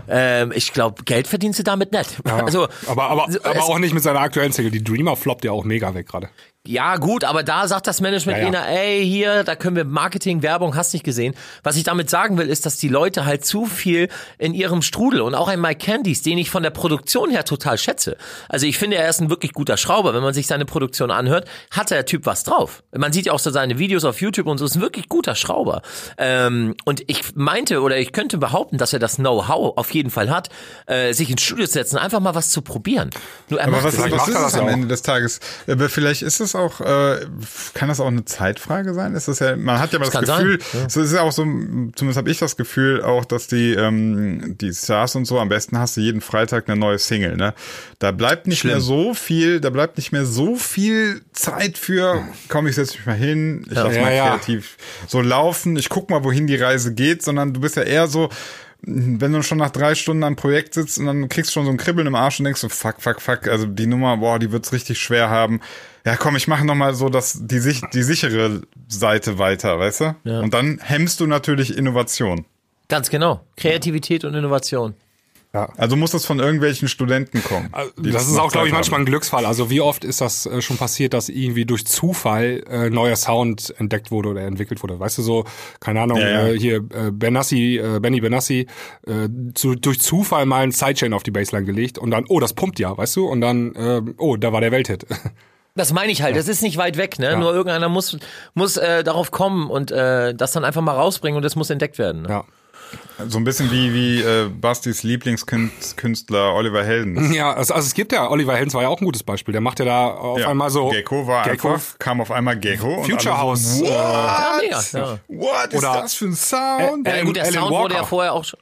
ähm, ich glaube, Geld verdienst du damit nicht. Also, aber aber, aber auch nicht mit seiner aktuellen Single. Die Dreamer floppt ja auch mega weg gerade. Ja, gut, aber da sagt das Management Ja, ja. ey, hier, da können wir Marketing, Werbung, hast nicht gesehen. Was ich damit sagen will, ist, dass die Leute halt zu viel in ihrem Strudel und auch ein Mike Candies, den ich von der Produktion her total schätze. Also ich finde, er ist ein wirklich guter Schrauber. Wenn man sich seine Produktion anhört, hat der Typ was drauf. Man sieht ja auch so seine Videos auf YouTube und so, ist ein wirklich guter Schrauber. Ähm, und ich meinte oder ich könnte behaupten, dass er das Know-how auf jeden Fall hat, äh, sich ins Studio zu setzen, einfach mal was zu probieren. Nur er Aber macht was, was macht ist es am. Ende des Tages? Aber vielleicht ist es auch, äh, kann das auch eine Zeitfrage sein? Ist das ja, man hat ja mal das, kann Gefühl, sein, ja. es ist ja auch so, zumindest habe ich das Gefühl auch, dass die, ähm, die Stars und so, am besten hast du jeden Freitag eine neue Single, ne? Da bleibt nicht mehr so viel, da bleibt nicht mehr so viel Zeit für, komm, ich setze mich mal hin, ich lass Ja, mal ja. kreativ so laufen, ich guck mal, wohin die Reise geht, sondern du bist ja eher so, wenn du schon nach drei Stunden am Projekt sitzt und dann kriegst du schon so ein Kribbeln im Arsch und denkst so, fuck, fuck, fuck, also die Nummer, boah, die wird's richtig schwer haben. Ja, komm, ich mache noch mal so das, die, sich- die sichere Seite weiter, weißt du? Ja. Und dann hemmst du natürlich Innovation. Ganz genau. Kreativität und Innovation. Also muss das von irgendwelchen Studenten kommen. die Das ist auch, glaube ich, Zeit manchmal haben. ein Glücksfall. Also wie oft ist das äh, schon passiert, dass irgendwie durch Zufall äh, neuer Sound entdeckt wurde oder entwickelt wurde? Weißt du so, keine Ahnung, Ja, ja. Äh, hier äh, Benassi, äh, Benny Benassi, äh, zu, durch Zufall mal ein Sidechain auf die Baseline gelegt und dann, oh, das pumpt ja, weißt du? Und dann, äh, oh, da war der Welthit. Das meine ich halt, das ist nicht weit weg, ne? Nur irgendeiner muss, muss äh, darauf kommen und äh, das dann einfach mal rausbringen und das muss entdeckt werden. Ne? ja. So ein bisschen wie, wie äh, Bastis Lieblingskünstler Oliver Helden. Ja, also, also es gibt ja, Oliver Heldens war ja auch ein gutes Beispiel. Der macht ja da auf Ja. einmal so. Gecko war Gecko. einfach, kam auf einmal Gecko. und Future House, So, äh, What? Ja, mega, ja. What ist Oder- das für ein Sound? Ja, gut, der Alan Sound wurde ja Walker. vorher auch schon.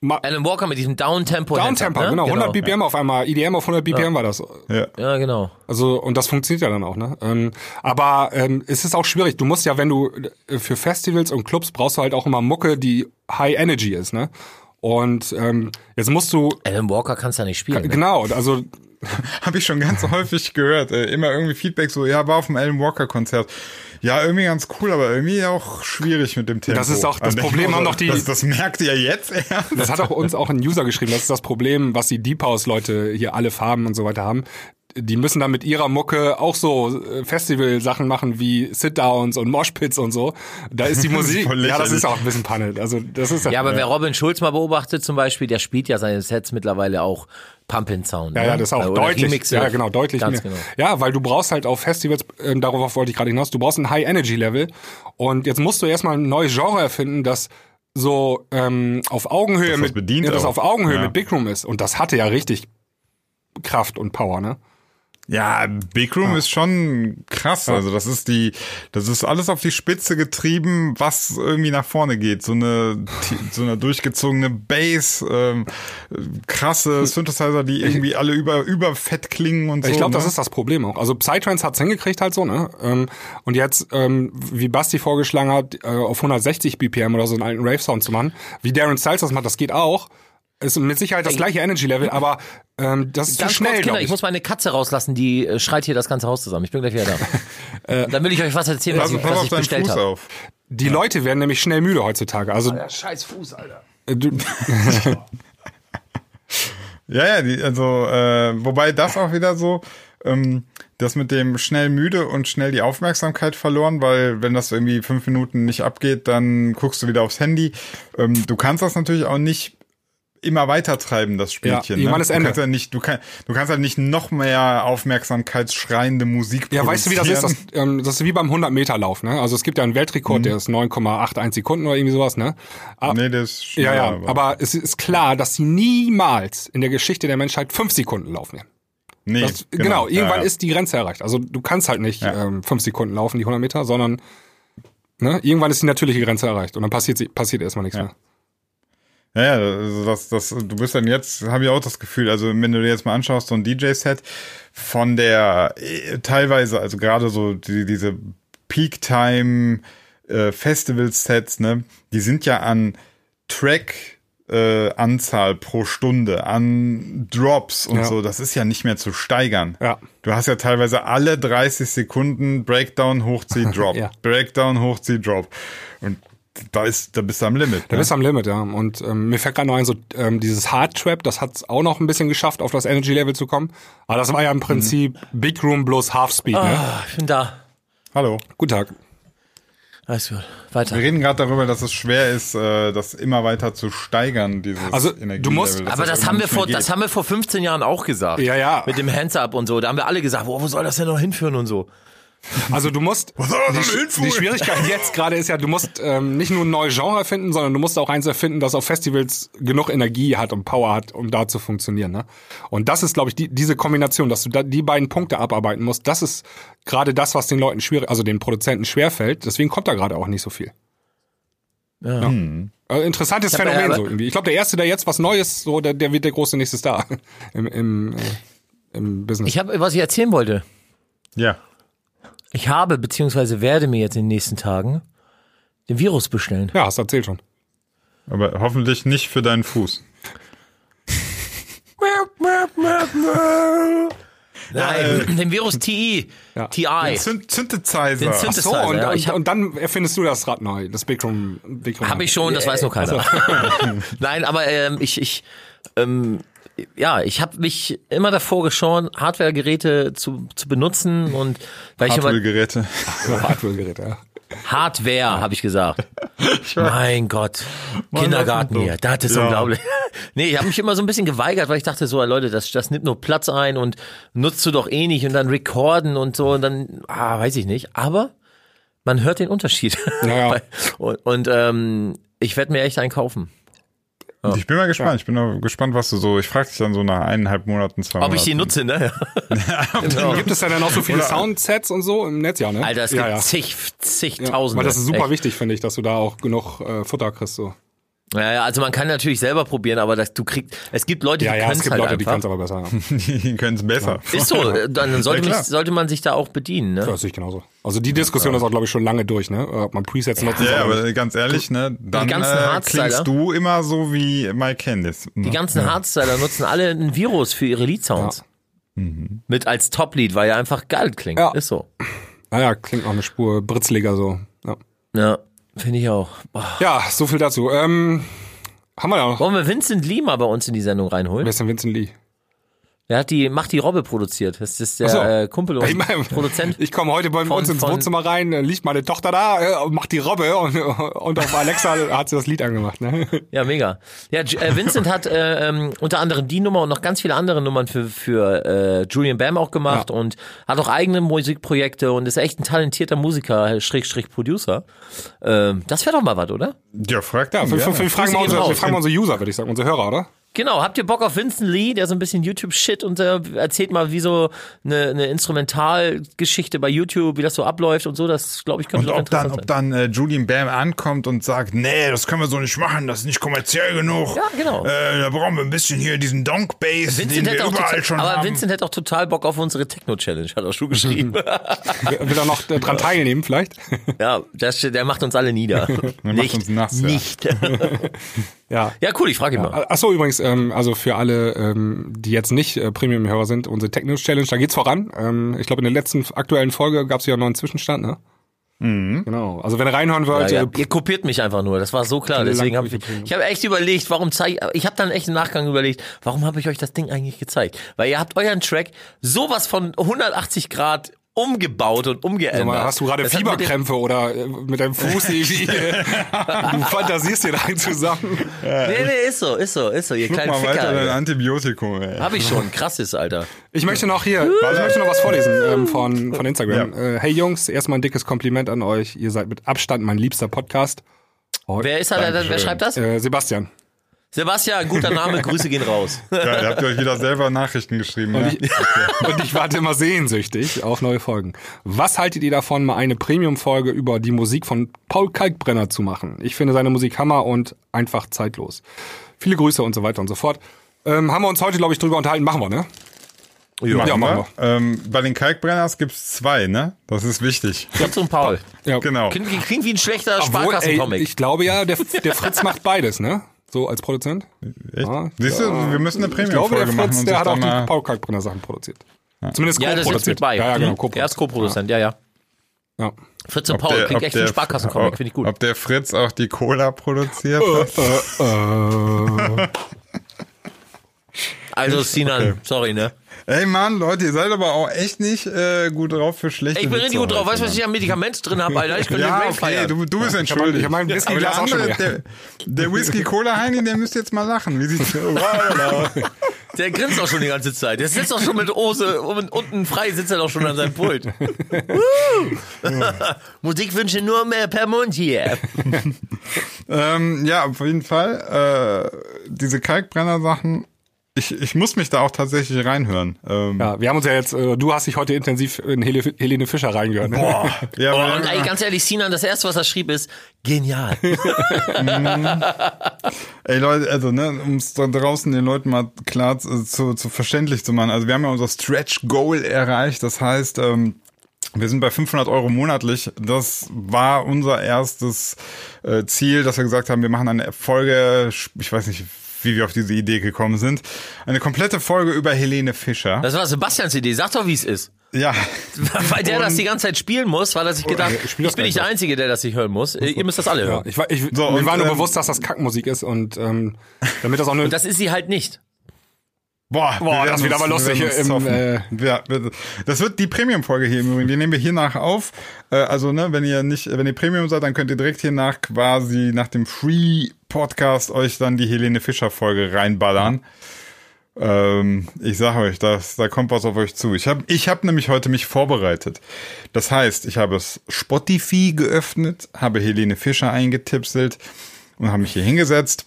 Ma Alan Walker mit diesem Downtempo. Downtempo, ne? genau, 100 BPM auf einmal, EDM auf 100 BPM war das. ja. Ja, genau. Also, und das funktioniert ja dann auch, ne? Ähm, aber ähm, es ist auch schwierig. Du musst ja, wenn du äh, für Festivals und Clubs brauchst du halt auch immer Mucke, die High Energy ist, ne? Und ähm, jetzt musst du Alan Walker kannst du ja nicht spielen. Ne? genau, also Habe ich schon ganz häufig gehört. Äh, immer irgendwie Feedback so, ja, war auf dem Alan Walker Konzert. Ja, irgendwie ganz cool, aber irgendwie auch schwierig mit dem Tempo. Das ist auch das Also Problem, haben doch die- Das, das merkt ihr jetzt erst. das hat auch uns auch ein User geschrieben. Das ist das Problem, was die Deep House Leute hier alle Farben und so weiter haben. Die müssen dann mit ihrer Mucke auch so äh, Festival-Sachen machen wie Sit-Downs und Moshpits und so. Da ist die Das ist Musik. ja, das ist auch ein bisschen Panne. Also das ist Ja, aber wer Robin Schulz mal beobachtet zum Beispiel, der spielt ja seine Sets mittlerweile auch Pumpin Sound. Ja, ne? ja, das ist auch Oder deutlich. Remixe. Ja, genau, deutlich Ganz mehr. genau. Ja, weil du brauchst halt auf Festivals, ähm, darauf wollte ich gerade hinaus, du brauchst ein High-Energy-Level. Und jetzt musst du erstmal ein neues Genre erfinden, das so ähm, auf Augenhöhe das mit bedient ja, das auf Augenhöhe Ja. mit Big Room ist. Und das hatte ja richtig Kraft und Power, ne? Ja, Big Room ist schon krass. Also das ist die, das ist alles auf die Spitze getrieben, was irgendwie nach vorne geht. So eine, so eine durchgezogene Bass, ähm, krasse Synthesizer, die irgendwie alle über überfett klingen und so. Ich glaube, das ne? ist das Problem auch. Also Psytrance hat's hingekriegt halt so, ne? Ähm, und jetzt, ähm, wie Basti vorgeschlagen hat, äh, auf 160 BPM oder so einen alten Rave-Sound zu machen, wie Darren Styles das macht, das geht auch. Ist mit Sicherheit das gleiche Energy-Level, aber ähm, das ist Ganz zu schnell, kurz, Kinder, ich. ich. muss meine Katze rauslassen, die äh, schreit hier das ganze Haus zusammen. Ich bin gleich wieder da. Dann will ich euch was erzählen, was Pass, ich, was auf ich deinen bestellt Fuß habe. auf. Die Leute werden nämlich schnell müde heutzutage. Also Scheiß Fuß, Alter. äh, du, Ja, ja, die, also, äh, wobei das auch wieder so, ähm, das mit dem schnell müde und schnell die Aufmerksamkeit verloren, weil wenn das irgendwie fünf Minuten nicht abgeht, dann guckst du wieder aufs Handy. Ähm, du kannst das natürlich auch nicht immer weiter treiben, das Spielchen. Ja, ne? du Ende. kannst ja nicht, du, kann, du kannst halt nicht noch mehr aufmerksamkeitsschreiende Musik ja, weißt du, wie das ist? Das, ähm, das ist wie beim 100-Meter-Lauf, ne? Also es gibt ja einen Weltrekord, der ist 9,81 Sekunden oder irgendwie sowas, ne? Ah, Nee, das ist ja, schneller, ja, aber es ist klar, dass sie niemals in der Geschichte der Menschheit fünf Sekunden laufen werden. nee, Das, genau, irgendwann ja, ja. ist die Grenze erreicht. Also du kannst halt nicht Ja. ähm, fünf Sekunden laufen, die 100 Meter, sondern ne, irgendwann ist die natürliche Grenze erreicht und dann passiert, sie- passiert erstmal nichts Ja. mehr. Ja, also das, das, du bist dann jetzt, habe ich auch das Gefühl, also wenn du dir jetzt mal anschaust, so ein DJ-Set von der äh, teilweise, also gerade so die, diese Peak-Time äh, Festival-Sets, ne, die sind ja an Track äh, Anzahl pro Stunde, an Drops und Ja. so, das ist ja nicht mehr zu steigern. Ja. Du hast ja teilweise alle 30 Sekunden Breakdown, Hochzieh, Drop. Ja. Breakdown, Hochzieh, Drop. Und da ist, da bist du am Limit. Da Ne? bist du am Limit, ja. Und ähm, mir fällt gerade noch ein, so ähm, dieses Hard Trap, das hat's auch noch ein bisschen geschafft, auf das Energy Level zu kommen. Aber das war ja im Prinzip Big Room bloß Half Speed, ne? Ah, ich bin da. Hallo. Guten Tag. Alles gut. Weiter. Wir reden gerade darüber, dass es schwer ist, äh, das immer weiter zu steigern, dieses Also, du Energielevel, musst- dass Aber das irgendwann haben wir vor, geht. das haben wir vor 15 Jahren auch gesagt. Ja, ja. Mit dem Hands Up und so. Da haben wir alle gesagt, wo, wo soll das denn noch hinführen und so. Also du musst soll das die, die Schwierigkeit jetzt gerade ist ja, du musst ähm, nicht nur ein neues Genre finden, sondern du musst auch eins erfinden, das auf Festivals genug Energie hat und Power hat, um da zu funktionieren. Ne? Und das ist, glaube ich, die, diese Kombination, dass du da die beiden Punkte abarbeiten musst. Das ist gerade das, was den Leuten schwierig, also den Produzenten schwerfällt. Deswegen kommt da gerade auch nicht so viel. Ja. Also interessantes Ich hab ja- Phänomen so irgendwie. Ich glaube, der erste, der jetzt was Neues, so der, der wird der große nächste Star im, im, äh, im Business. Ich habe, was ich erzählen wollte. Ja. Ich habe, beziehungsweise werde mir jetzt in den nächsten Tagen den Virus bestellen. ja, hast du erzählt schon. Aber hoffentlich nicht für deinen Fuß. Nein, den Virus TI. Ja. TI. Synthesizer. Den Synth- Ach so, Synthesizer, und, ja. und, Ich hab- und dann erfindest du das Rad neu, das. Big Room. Habe ich schon, das weiß noch keiner. Nein, aber ähm, ich, ich, ähm, ja, ich habe mich immer davor geschoren, Hardware-Geräte zu, zu benutzen und weil ich immer Hardware-Geräte. Hardware-Gerät, ja. Hardware, habe ich gesagt. mein Gott, Kindergarten das ist hier, das ist Ja. unglaublich. nee, ich habe mich immer so ein bisschen geweigert, weil ich dachte so, Leute, das, das nimmt nur Platz ein und nutzt du doch eh nicht und dann recorden und so und dann, ah, weiß ich nicht. Aber man hört den Unterschied. Ja, ja. und und ähm, ich werde mir echt einen kaufen. Ich bin mal gespannt. Ich bin gespannt, was du so. Ich frage dich dann so nach eineinhalb Monaten, zwei Ob ich die Monaten. nutze, ne? genau. Gibt es da dann auch so viele Soundsets und so im Netz, ja, ne? Alter, es ja, gibt ja. zig, Ja, zigtausende. weil das ist super Echt. wichtig, finde ich, dass du da auch genug äh, Futter kriegst. So. Ja, ja, also man kann natürlich selber probieren, aber das, du kriegst, es gibt Leute, Ja, die ja, können es es gibt halt Leute, die können einfach. es aber besser. Ja. Die können es besser. Ist so, dann sollte, Ja, mich, sollte man sich da auch bedienen, ne? Das sehe ich genauso. Also die Diskussion ist auch, glaube ich, schon lange durch, ne? Ob man Presets nutzt. Ja, oder aber ganz ehrlich, ne, dann ganzen äh, klingst du immer so wie Mike Candice. Die ganzen Hardstyler nutzen alle ein Virus für ihre Lead-Sounds. Mit als Top-Lead, weil er einfach geil klingt. Ja. Ist so. Ah ja, klingt noch eine Spur britzliger so. Ja, Ja, finde ich auch. Boah. ja so viel dazu. Ähm, haben wir ja noch. Wollen wir Vincent Lee mal bei uns in die Sendung reinholen? Wer ist denn Vincent Lee? Der hat die Macht die Robbe produziert. Das ist der so. äh, Kumpel und Ich, mein, Produzent. ich komme heute bei Von- uns ins von- Wohnzimmer rein, äh, liegt meine Tochter da, äh, macht die Robbe und, und auf Alexa hat sie das Lied angemacht. Ne? Ja, mega. Ja, J- äh, Vincent hat äh, ähm, unter anderem die Nummer und noch ganz viele andere Nummern für, für äh, Julian Bam auch gemacht Ja. und hat auch eigene Musikprojekte und ist echt ein talentierter Musiker, Schrägstrich Producer. Ähm, das wäre doch mal was, oder? Ja, frag Ja, ihn, wir, wir, wir, fragen mal unsere, wir fragen mal unsere User, würde ich sagen, unsere Hörer, oder? Genau, habt ihr Bock auf Vincent Lee, der so ein bisschen YouTube-Shit und äh, erzählt mal, wie so eine, eine Instrumentalgeschichte bei YouTube, wie das so abläuft und so, das glaube ich könnte Und ob dann, interessant ob dann äh, Julian Bam ankommt und sagt, nee, das können wir so nicht machen, das ist nicht kommerziell genug. Ja, genau. Äh, da brauchen wir ein bisschen hier diesen Donk Bass, den Vincent wir hätte auch überall total, schon aber haben. Vincent hätte auch total Bock auf unsere Techno-Challenge, hat er schon geschrieben. Will er noch äh, dran teilnehmen vielleicht? ja, das, der macht uns alle nieder. macht nicht, uns nass, nicht. ja. ja, cool, ich frage ihn mal. Ach so, übrigens, ähm, also für alle, ähm, die jetzt nicht äh, Premium-Hörer sind, unsere Techno-Challenge, da geht's voran. Ähm, ich glaube, in der letzten aktuellen Folge gab's ja einen neuen Zwischenstand, ne? Mhm. Genau. Also wenn ihr reinhören wollt, Ja, ja. äh, Ihr kopiert mich einfach nur, das war so klar. Deswegen habe ich, ich habe echt überlegt, warum zeige ich habe dann echt im Nachgang überlegt, warum habe ich euch das Ding eigentlich gezeigt? Weil ihr habt euren Track sowas von 180 Grad umgebaut und umgeändert. Sag mal, hast du gerade hat mit Fieberkrämpfe oder äh, mit deinem Fuß irgendwie? du fantasierst dir rein zusammen. Nee, nee, ist so, ist so, ist so, ihr Guck kleinen mal weiter dein Ficker. Antibiotikum, ey. Habe ich schon, krasses, Alter. Ich möchte noch hier, ich möchte noch was vorlesen ähm, von, von Instagram. Äh, hey Jungs, erstmal ein dickes Kompliment an euch. Ihr seid mit Abstand mein liebster Podcast. Oh, Wer ist da, wer schreibt das? Äh, Sebastian. Sebastian, guter Name, Grüße gehen raus. Ja, ihr habt euch wieder selber Nachrichten geschrieben. Ja? Und ich warte immer sehnsüchtig auf neue Folgen. Was haltet ihr davon, mal eine Premium-Folge über die Musik von Paul Kalkbrenner zu machen? Ich finde seine Musik Hammer und einfach zeitlos. Viele Grüße und so weiter und so fort. Ähm, haben wir uns heute, glaube ich, drüber unterhalten. Machen wir, ne? Machen Ja, machen wir. Ähm, bei den Kalkbrenners gibt's zwei, ne? Das ist wichtig. Fritz und Paul. Ja. Genau. Klingt, wie- klingt wie ein schlechter Sparkassencomic. ich glaube ja, der, der Fritz macht beides, ne? So als Produzent. Echt? Ja. Siehst du, wir müssen eine Ich glaube, der Premium-Folge machen. Fritz, und der hat auch die Paul Kalkbrenner Sachen produziert. Zumindest Ja, co-produziert. mit bei. Ja, ja, genau, Mhm. co Er ist Co-Produzent, ja, ja. Ja. Fritz und Ob Paul der- klingt ob echt wie ein der- Sparkassencomic, ob- finde ich gut. Ob der Fritz auch die Cola produziert hat? Äh, Also Sinan, sorry, ne? Ey Mann, Leute, ihr seid aber auch echt nicht äh, gut drauf für schlechte Ich bin richtig gut drauf. Weißt du, was ich an Medikament drin habe, Alter? Ich könnte Ja, okay, feiern. du, du bist mein- entschuldigt. ich hab meinen Whisky der andere, der, der Whisky Cola Heini, der müsste jetzt mal lachen. Wie sieht's Der grinst auch schon die ganze Zeit. Der sitzt auch schon mit Hose und unten frei sitzt er doch schon an seinem Pult. Musikwünsche nur mehr per Mund hier. ähm, ja, auf jeden Fall. Äh, diese Kalkbrenner-Sachen, ich, ich muss mich da auch tatsächlich reinhören. Ähm, ja, wir haben uns ja jetzt, äh, du hast dich heute intensiv in Hele, Helene Fischer reingehört. Ne? Boah, ja, Oh, und ey, ganz ehrlich, Sinan, das erste, was er schrieb, ist genial. Ey Leute, also ne, um es da draußen den Leuten mal klar zu, zu, zu verständlich zu machen. Also wir haben ja unser Stretch Goal erreicht. Das heißt, ähm, wir sind bei 500 Euro monatlich. Das war unser erstes äh, Ziel, dass wir gesagt haben, wir machen eine Folge, ich weiß nicht, wie wir auf diese Idee gekommen sind, eine komplette Folge über Helene Fischer. Das war Sebastians Idee. Sag doch, wie es ist. ja, Weil der das die ganze Zeit spielen muss, weil er sich gedacht, ich ich, das bin nicht der. Einzige, der das nicht hören muss. Äh, Ihr müsst das alle Ja, hören. ich war, ich, So, mir und, war nur ähm, bewusst, dass das Kackmusik ist und ähm, damit das auch nur Das ist sie halt nicht. Boah, Boah, wir das wird aber lustig wir uns im, äh, Ja, das wird die Premium-Folge hier im Übrigen. Die nehmen wir hier nach auf. Äh, Also, ne, wenn ihr nicht, wenn ihr Premium seid, dann könnt ihr direkt hier nach quasi nach dem Free-Podcast euch dann die Helene Fischer-Folge reinballern. Ähm, ich sage euch, das, da kommt was auf euch zu. Ich habe ich hab nämlich heute mich vorbereitet. Das heißt, ich habe es Spotify geöffnet, habe Helene Fischer eingetipselt und habe mich hier hingesetzt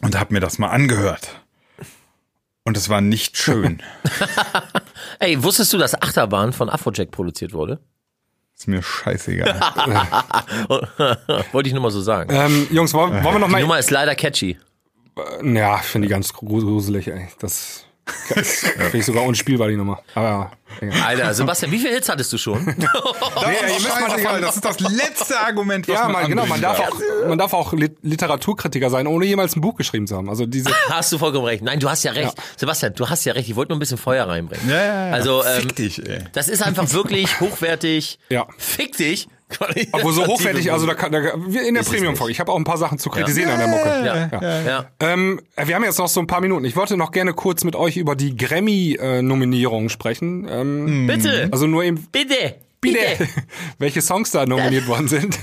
und habe mir das mal angehört. Und es war nicht schön. Ey, wusstest du, dass Achterbahn von Afrojack produziert wurde? Ist mir scheißegal. Wollte ich nur mal so sagen. ähm, Jungs, wollen, wollen wir noch Die mal Nummer ist leider catchy. Ja, ich finde die ganz gruselig, ey. Das finde ich sogar unspielbar, die Nummer. Aber egal. Alter, Sebastian, wie viele Hits hattest du schon? Das, ihr ist müsst mal das ist das letzte Argument, was Ja, man man, genau, man darf auch, man darf auch Lit- Literaturkritiker sein, ohne jemals ein Buch geschrieben zu haben. Also diese, Hast du vollkommen recht. Nein, du hast ja recht. Sebastian, du hast ja recht. Ich wollte nur ein bisschen Feuer reinbringen. Ja, ja, ja. Also, ähm, Fick dich, ey. Das ist einfach wirklich hochwertig. Ja. Fick dich. Obwohl so hochwertig, also da kann, da, in der Premium-Folge. Ich habe auch ein paar Sachen zu kritisieren an der Mucke. Ja, ja. ja. Ähm, wir haben jetzt noch so ein paar Minuten. Ich wollte noch gerne kurz mit euch über die Grammy-Nominierungen sprechen. Ähm, Bitte. Also nur eben, Bitte. bitte, Bitte. welche Songs da nominiert worden sind.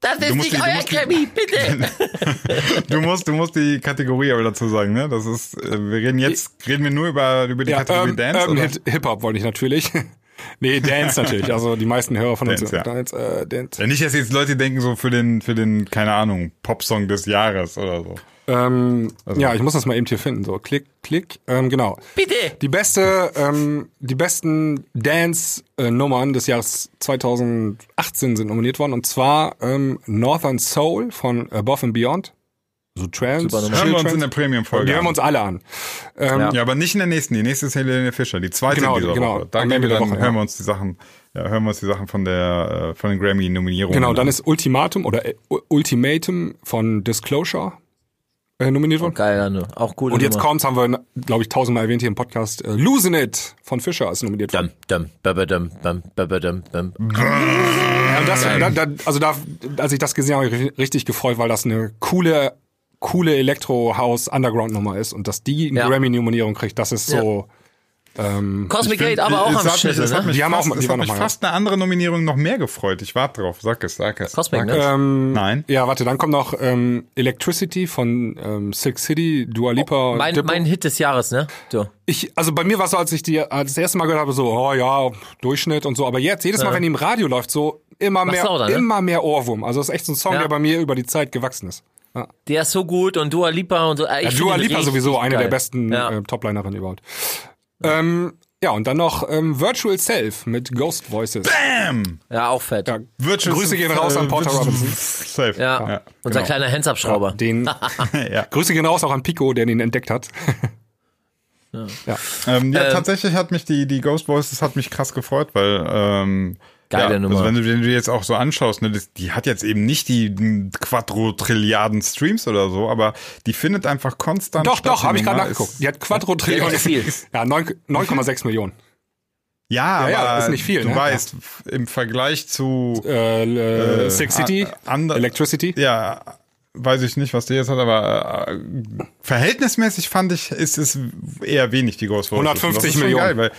Das ist nicht die- euer Grammy. Bitte. Du musst, du musst die Kategorie aber dazu sagen, ne? Das ist, äh, wir reden jetzt, reden wir nur über, über die Ja, Kategorie ähm, Dance, oder? Hit, Hip-Hop wollte ich natürlich. Nee, Dance natürlich. Also die meisten Hörer von uns Dance, sind ja. Dance, äh, Dance. Ja, nicht, dass jetzt Leute denken so für den, für den, keine Ahnung, Popsong des Jahres oder so. Ähm, Ja, ich muss das mal eben hier finden. So, klick, klick. Ähm, genau. Bitte. Die beste, ähm, die besten Dance-Nummern des Jahres 2018 sind nominiert worden. Und zwar ähm, Northern Soul von Above and Beyond. So Trance. Super. Hören wir uns Trance. in der Premium-Folge Die hören wir uns alle an. Ähm, Ja. Ja, aber nicht in der nächsten. Die nächste ist Helene Fischer, die zweite Genau, dieser genau. Woche. Da gehen wir dann, Woche, hören ja. wir uns die Sachen, ja, hören wir uns die Sachen von der, äh, von den Grammy-Nominierungen. Genau, dann an. ist Ultimatum oder äh, Ultimatum von Disclosure äh, nominiert worden. Geil, ne? Auch cool. Und jetzt kommt's, haben wir, glaube ich, tausendmal erwähnt hier im Podcast. Äh, Losing It von Fischer ist nominiert worden. Dum, dum, babadum, bum, babadum, bum. Ja, und das, da, da, also da, als ich das gesehen habe, habe ich richtig gefreut, weil das eine coole, coole Elektro-House-Underground-Nummer ist und dass die eine Ja. Grammy-Nominierung kriegt, das ist so. Ähm, Cosmic Gate aber auch am hat ne? Die haben fast, auch- die es hat waren mich mal, fast eine andere Nominierung noch mehr gefreut. Ich warte drauf. Sag es, sag es. Cosmic, ne? ähm, Nein. Ja, warte, dann kommt noch ähm, Electricity von ähm, Silk City, Dua Lipa. und Mein, mein Hit des Jahres, ne? So. Ich, also bei mir war es so, als ich die als das erste Mal gehört habe, so, oh ja, Durchschnitt und so. Aber jetzt, jedes Mal, wenn die im Radio läuft, so immer mehr, lauter, ne? immer mehr Ohrwurm. Also das ist echt so ein Song, Ja. der bei mir über die Zeit gewachsen ist. Ja. Der ist so gut und Dua Lipa und so. Äh, Ich Ja, Dua Lipa sowieso eine geil. der besten Ja. äh, Toplinerinnen überhaupt. Ähm, ja, und dann noch ähm, Virtual Self mit Ghost Voices. Bam! ja, auch fett. Ja, Virtual- Grüße gehen raus an Porter äh, Robinson. Safe. Ja. Unser genau. kleiner Hands-Up-Schrauber. Den ja. Grüße gehen raus auch an Pico, der den entdeckt hat. ja. Ähm, ja, Ähm, tatsächlich hat mich die, die Ghost Voices hat mich krass gefreut, weil ähm, Geile ja, Nummer. Also wenn du, wenn du die jetzt auch so anschaust, ne, das, die hat jetzt eben nicht die m, Quadro-Trilliarden Streams oder so, aber die findet einfach konstant Doch, doch, habe Die ich gerade nachgeguckt. Die hat Quadro Trillionen. Ja, viel. Ja, 9 9,6 Millionen. Ja, Ja, ja, aber ist nicht viel, du ne? weißt, im Vergleich zu Äh, äh, Six City, a- ander- Electricity. ja, weiß ich nicht, was der jetzt hat, aber äh, verhältnismäßig fand ich, ist es eher wenig, die Ghost Vocals. 150 Und das ist schon Millionen. Geil, weil,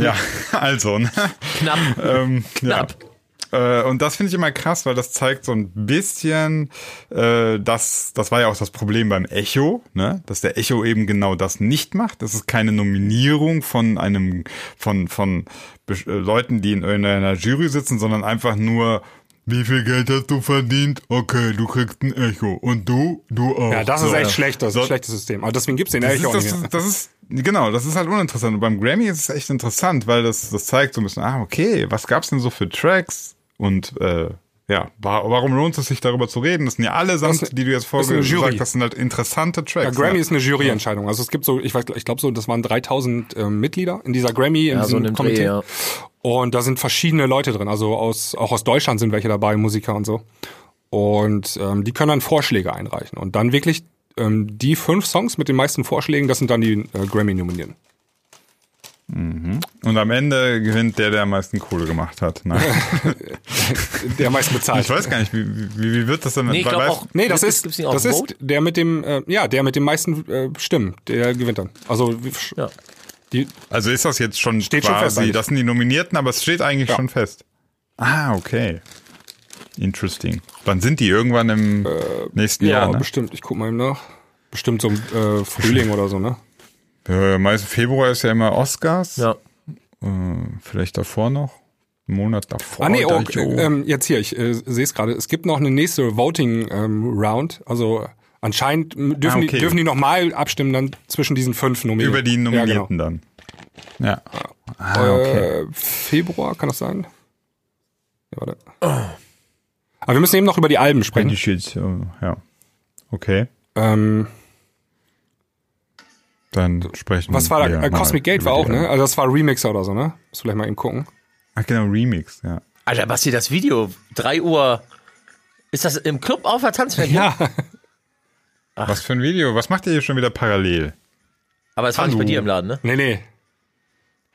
ja, also, ne? Knapp. ähm, Knapp. Ja. Äh, Und das finde ich immer krass, weil das zeigt so ein bisschen, äh, dass das war ja auch das Problem beim Echo, ne, dass der Echo eben genau das nicht macht. Das ist keine Nominierung von einem von von äh, Leuten, die in einer Jury sitzen, sondern einfach nur wie viel Geld hast du verdient? Okay, du kriegst ein Echo. Und du? Du auch. Ja, das ist So. echt schlecht, das ist So. ein schlechtes System. Aber deswegen gibt's den Das Echo auch ist, nicht das, mehr. das ist, genau, das ist halt uninteressant. Und beim Grammy ist es echt interessant, weil das, das zeigt so ein bisschen, ah, okay, was gab's denn so für Tracks? Und äh, ja, wa warum lohnt es sich darüber zu reden? Das sind ja allesamt, Das- die du jetzt das vorher ist eine gesagt Jury. hast, sind halt interessante Tracks. Ja, Grammy ne? ist eine Juryentscheidung. Also es gibt so, ich weiß, ich glaube so, das waren 3000 ähm, Mitglieder in dieser Grammy, in Ja, so diesem in dem Komitee. Dreh, ja. Und da sind verschiedene Leute drin. Also aus, auch aus Deutschland sind welche dabei, Musiker und so. Und ähm, die können dann Vorschläge einreichen. Und dann wirklich ähm, die fünf Songs mit den meisten Vorschlägen, das sind dann die äh, Grammy-Nominierten. Und am Ende gewinnt der, der am meisten Kohle gemacht hat. Nein. Der am meisten bezahlt. ich weiß gar nicht, wie, wie, wie wird das denn? Nee, ich weißt- auch. Nee, das Gibt's- ist, das ist der mit dem, äh, ja, der mit den meisten äh, Stimmen, der gewinnt dann. Also wie- Ja. Die, Also ist das jetzt schon Steht schon quasi, fest eigentlich. das sind die Nominierten, aber es steht eigentlich Ja. schon fest. Ah, okay. Interesting. Wann sind die? Irgendwann im nächsten ja, Jahr, ne? bestimmt. Ich guck mal eben nach. Bestimmt so im äh, Frühling oder so, ne? Äh, meist Februar ist ja immer Oscars. Ja. Äh, vielleicht davor noch. Einen Monat davor. Ah nee, oh, äh, ähm, jetzt hier, ich äh, sehe es gerade. Es gibt noch eine nächste Voting ähm, Round. Also anscheinend dürfen, Ah, okay. die, dürfen die nochmal abstimmen dann zwischen diesen fünf Nominierten. Über die Nominierten Ja, dann. Ja. genau. Ah, okay. äh, Februar, kann das sein? Ja, warte. Aber wir müssen eben noch über die Alben sprechen. Die äh, ja. Okay. Ähm, Dann sprechen was war da? wir äh, Cosmic Gate war auch, ne? Also das war Remixer oder so, ne? Muss vielleicht mal eben gucken. Ach genau, Remix, ja. Alter, Basti, das Video, 3 Uhr. Ist das im Club auf der Tanzfläche? Ja, Was für ein Video? Was macht ihr hier schon wieder parallel? Aber es war nicht bei dir im Laden, ne? nee, nee.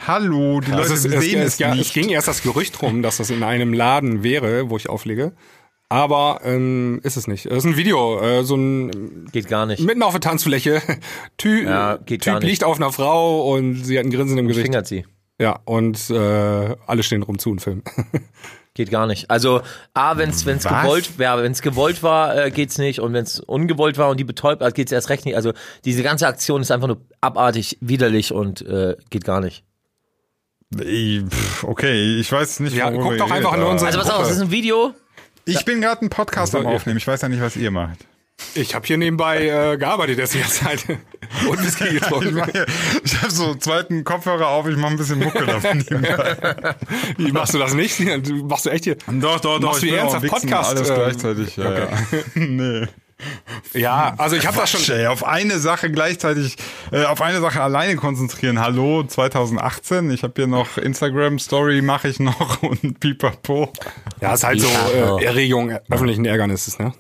Hallo, die Leute Also es, es, sehen es, es, ja, nicht. es ging erst das Gerücht rum, dass das in einem Laden wäre, wo ich auflege. Aber ähm, ist es nicht. Es ist ein Video, äh, so ein Geht gar nicht. mitten auf der Tanzfläche. Ty Ja, geht gar Typ nicht. liegt auf einer Frau und sie hat ein Grinsen im Gesicht. Fingert sie. Ja, und äh, alle stehen rum zu und filmen. Geht gar nicht. Also, A, wenn es gewollt, ja, wenn's gewollt war, äh, geht's nicht. Und wenn es ungewollt war und die betäubt hat, geht's erst recht nicht. Also, diese ganze Aktion ist einfach nur abartig, widerlich und äh, geht gar nicht. Okay, ich weiß nicht, Ja, guck doch einfach in unsere- Also, pass auf, das ist ein Video. Ich bin gerade einen Podcast am Also, Aufnehmen. Ich weiß ja nicht, was ihr macht. Ich habe hier nebenbei äh, gearbeitet jetzt die ganze Zeit und Whisky Ich, getrunken. hier- ich habe so einen zweiten Kopfhörer auf. Ich mache ein bisschen Mucke davon nebenbei. Wie machst du das nicht? Du machst du echt hier? Doch, doch, doch. Machst du ich ernsthaft Podcast, Alles äh, gleichzeitig. Ja, ja. nee. Ja, also ich habe das schon. Ey, auf eine Sache gleichzeitig, äh, auf eine Sache alleine konzentrieren. Hallo 2018. Ich habe hier noch Instagram Story mache ich noch und Pipapo. Ja, ist halt so äh, Erregung öffentlichen Ärgernisses, ne?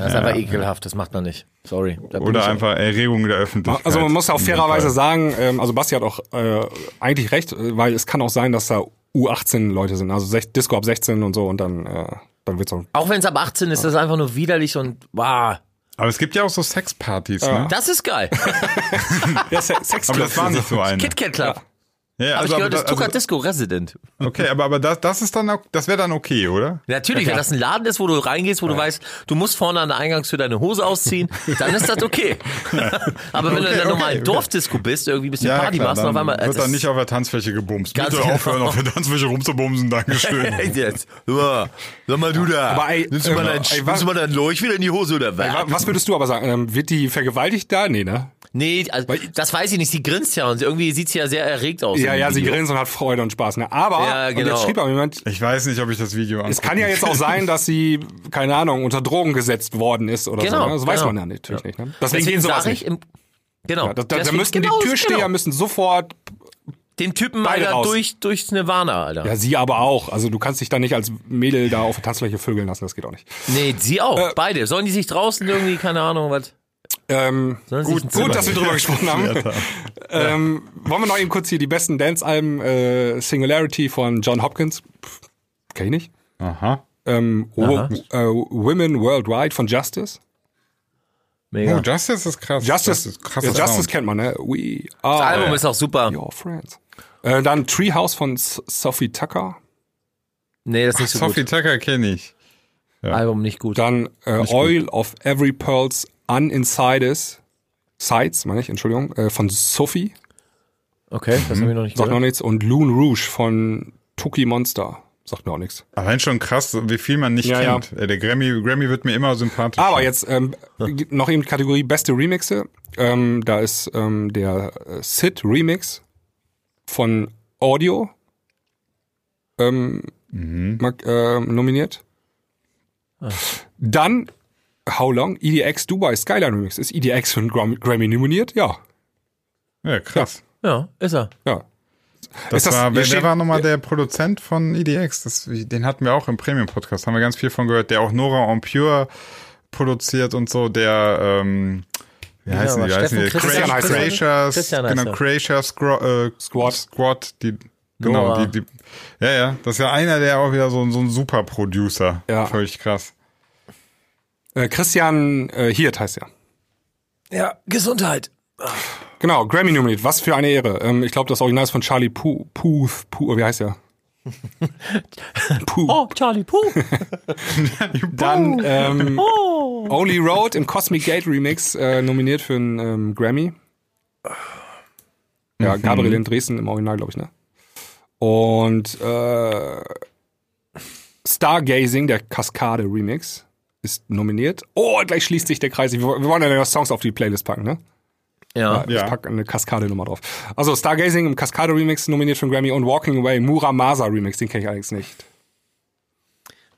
Das ist einfach ekelhaft, das macht man nicht. Sorry. Oder einfach Erregung der Öffentlichkeit. Also man muss auch fairerweise sagen, ähm, also Basti hat auch äh, eigentlich recht, äh, weil es kann auch sein, dass da U18 Leute sind, also Disco ab 16 und so und dann äh, dann wird's auch. Auch wenn es ab 18 ist, das ist einfach nur widerlich und wow. Aber es gibt ja auch so Sexpartys, ne? Das ist geil. Ja, Se Sex Aber das war nicht so eine. KitKat Club. Ja, Hab ich gehört, das da- ist Tucker Disco Resident. Okay, aber, aber das, das ist dann, auch- das wäre dann okay, oder? Natürlich, wenn das ein Laden ist, wo du reingehst, wo du weißt, du musst vorne an der Eingangstür deine Hose ausziehen, dann ist das okay. Aber wenn du in der Okay, normalen okay. Dorfdisco bist, irgendwie ein bisschen Party klar, machst und dann auf einmal. wird dann nicht auf der Tanzfläche gebumst. Ganz Bitte genau. aufhören, auf der Tanzfläche rumzubumsen, Dankeschön. Jetzt? Ja, Sag mal du da. Aber ey, nimmst du mal äh, dein, ey, nimmst du mal dein Leuch wieder in die Hose oder was? Wa- Was würdest du aber sagen? Ähm, wird die vergewaltigt da? Nee, ne? Nee, also, das weiß ich nicht. Sie grinst ja und irgendwie sieht sie ja sehr erregt aus. Ja, im ja, sie Video. grinst und hat Freude und Spaß, ne? Aber Ja, und genau. jetzt schrieb aber jemand, Ich weiß nicht, ob ich das Video angucke. es kann ja jetzt auch sein, dass sie keine Ahnung unter Drogen gesetzt worden ist oder Genau, so. Ne? Das weiß genau. man ja natürlich nicht. Ne? Deswegen, Deswegen gehen sowas nicht. im, Genau. Ja, da, da, da müssten genau, die Türsteher genau. müssen sofort Den Typen Beide Alter, raus. durch, durchs Nirvana, Alter. Ja, sie aber auch. Also du kannst dich da nicht als Mädel da auf der Tanzfläche vögeln lassen, das geht auch nicht. Nee, sie auch. Äh, Beide. Sollen die sich draußen irgendwie, keine Ahnung, was? Ähm, gut, gut, dass wir drüber gesprochen haben. Ähm, wollen wir noch eben kurz hier die besten Dance-Alben, äh, Singularity von John Hopkins. Pff, kenn ich nicht. Aha. Ähm, Wo, äh, Women Worldwide von Justice. Mega. Oh, Justice ist krass. Justice, ist krasser ja, Justice kennt man, ne? We Das are Album ist auch super. your friends. Äh, dann Treehouse von S Sophie Tucker. Nee, das ist nicht so Sophie gut. Tucker kenne ich. Album nicht gut. Dann äh, Oil of Every Pearl's Uninsides Sides, meine ich, Entschuldigung, äh, von Sophie. Okay, das habe ich noch nicht Sagt noch nichts. Und Loon Rouge von Tuki Monster. Sagt mir auch nichts. Allein schon krass, wie viel man nicht Ja, kennt. Äh, Der Grammy, Grammy wird mir immer sympathisch. Aber jetzt ähm, noch eben die Kategorie beste Remixe. Ähm, da ist ähm, der äh, Sid Remix von Audio ähm, mag, ähm, nominiert. Dann How Long? EDX Dubai Skyline Remix. Ist EDX für einen Grammy, Grammy nominiert? Ja. Ja, krass. Ja, ist er. Ja. Das, Ist das- war, wer, steht- wer war nochmal der Produzent von EDX? Das, den hatten wir auch im Premium-Podcast, haben wir ganz viel von gehört, der auch Nora en Pure produziert und so, der, ähm, wie heißt aber die, wie heißen die? Christian heißt er. Crashers, Christian heißt genau, äh, Squad. Squad, die, genau, Nora. die, die, ja, ja, das ist ja einer, der auch wieder so, so ein super Producer. Ja. Völlig krass. Äh, Christian äh, Hirt heißt er. Ja, Gesundheit. Genau, Grammy nominiert. Was für eine Ehre. Ähm, ich glaube, das Original ist von Charlie Puth. Puth, Puth wie heißt er? Puth. Oh, Charlie Puh. Dann ähm, Oh. Only Road im Cosmic Gate Remix äh, nominiert für einen ähm, Grammy. Ja, Gabriel in Dresden im Original, glaube ich, ne? Und äh, Stargazing, der Kaskade Remix, ist nominiert. Oh, gleich schließt sich der Kreis. Wir, wir wollen ja noch Songs auf die Playlist packen, ne? Ja. Ich Ja. pack eine Kaskade-Nummer drauf. Also Stargazing im Kaskade-Remix nominiert für einen Grammy und Walking Away Muramasa Remix, den kenne ich allerdings nicht.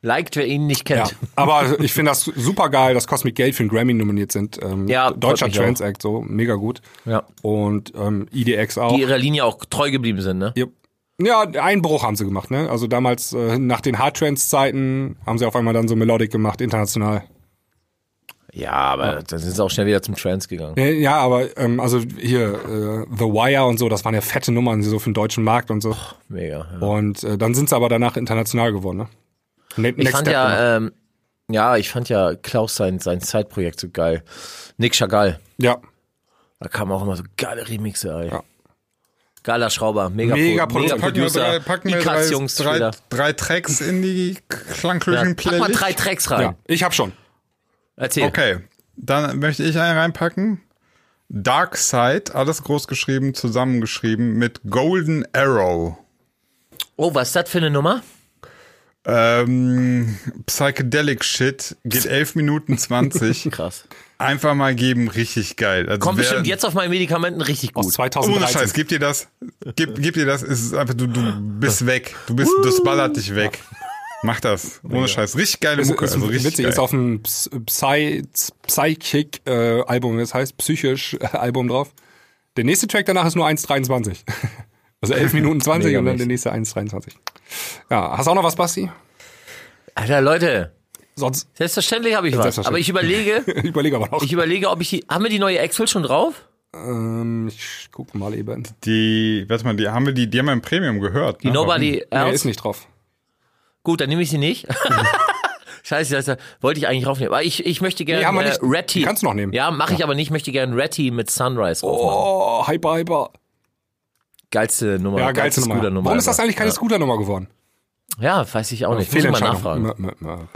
Liked, wer ihn nicht Ja, kennt. aber ich finde das super geil, dass Cosmic Gate für einen Grammy nominiert sind. Ähm, Ja, Deutscher Trans Act, so mega gut. Ja. Und ähm, IDX auch. Die ihrer Linie auch treu geblieben sind, ne? Ja. Ja, einen Bruch haben sie gemacht, ne? Also damals äh, nach den Hardtrance-Zeiten haben sie auf einmal dann so Melodic gemacht, international. Ja, aber dann sind sie auch schnell wieder zum Trance gegangen. Ja, aber ähm, also hier äh, The Wire und so, das waren ja fette Nummern, so für den deutschen Markt und so. Mega. Ja. Und äh, dann sind sie aber danach international geworden, ne? Ne Ich fand ja, ähm, ja, ich fand ja Klaus sein, sein Zeitprojekt so geil. Nick Chagall. ja, Da kamen auch immer so geile Remixe, ey. Ja. Geiler Schrauber, mega, Mega Pro- mega Packen wir drei, packen wir drei, Jungs drei, drei Tracks in die Ja, Klangküchen pack mal drei Tracks rein. ja, ich hab schon. Erzähl. Okay, dann möchte ich einen reinpacken. Dark Side, alles groß geschrieben, zusammengeschrieben mit Golden Arrow. Oh, was ist das für eine Nummer? Ähm, Psychedelic Shit, geht 11 Minuten 20. Krass. Einfach mal geben, richtig geil. Also Kommt bestimmt jetzt auf meinen Medikamenten richtig Aus gut. 2013. Ohne Scheiß, gib dir das, gib, gib dir das, es ist einfach, du, du bist weg. Du bist, das ballert dich weg. Mach das. Ohne Scheiß. Richtig geile Ist, Mucke, ist also richtig witzig, geil. ist auf dem Ps- Psy, Psychic äh, Album, das heißt psychisch äh, Album drauf. Der nächste Track danach ist nur 1,23. Also 11 Minuten 20 Mega und dann der nächste 1,23. Ja, hast du auch noch was, Basti? Alter, Leute, Sonst selbstverständlich habe ich was. Aber ich überlege, überlege aber noch. ich überlege, ob ich die, haben wir die neue Excel schon drauf? ähm, ich guck mal eben. Die, warte mal, die haben wir die, die haben wir im Premium gehört. Die ne? Nobody Nee, Else? ist nicht drauf. Gut, dann nehme ich sie nicht. Scheiße, das wollte ich eigentlich raufnehmen. Aber ich, ich möchte gerne Nee, äh. Ratty. Die kannst du noch nehmen. Ja, mache ich aber nicht. Ich möchte gerne Ratty mit Sunrise raufmachen. Oh, hyper, hyper. Geilste Nummer. Ja, geilste Nummer. Scooter-Nummer Warum ist das eigentlich keine Scooter-Nummer geworden? Ja, weiß ich auch nicht. Muss ich mal nachfragen. M- m- m-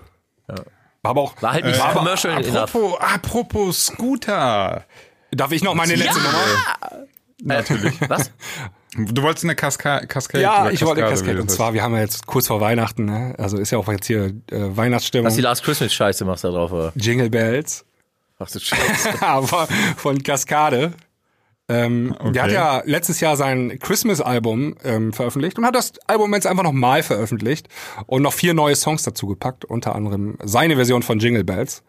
War aber auch. War halt nicht aber- commercial. Apropos, apropos Scooter. Darf ich noch meine letzte Nummer? Natürlich. Was? Du wolltest eine Cascade. Cascade Ja, ich wollte Cascade. wie Und zwar, wir haben ja jetzt kurz vor Weihnachten, ne? also ist ja auch jetzt hier äh, Weihnachtsstimmung. Was die Last Christmas Scheiße machst da drauf, oder? Jingle Bells Ach du Scheiße. Aber von Cascade. Ähm, Der hat ja letztes Jahr sein Christmas-Album ähm, veröffentlicht und hat das Album jetzt einfach nochmal veröffentlicht und noch vier neue Songs dazu gepackt, unter anderem seine Version von Jingle Bells.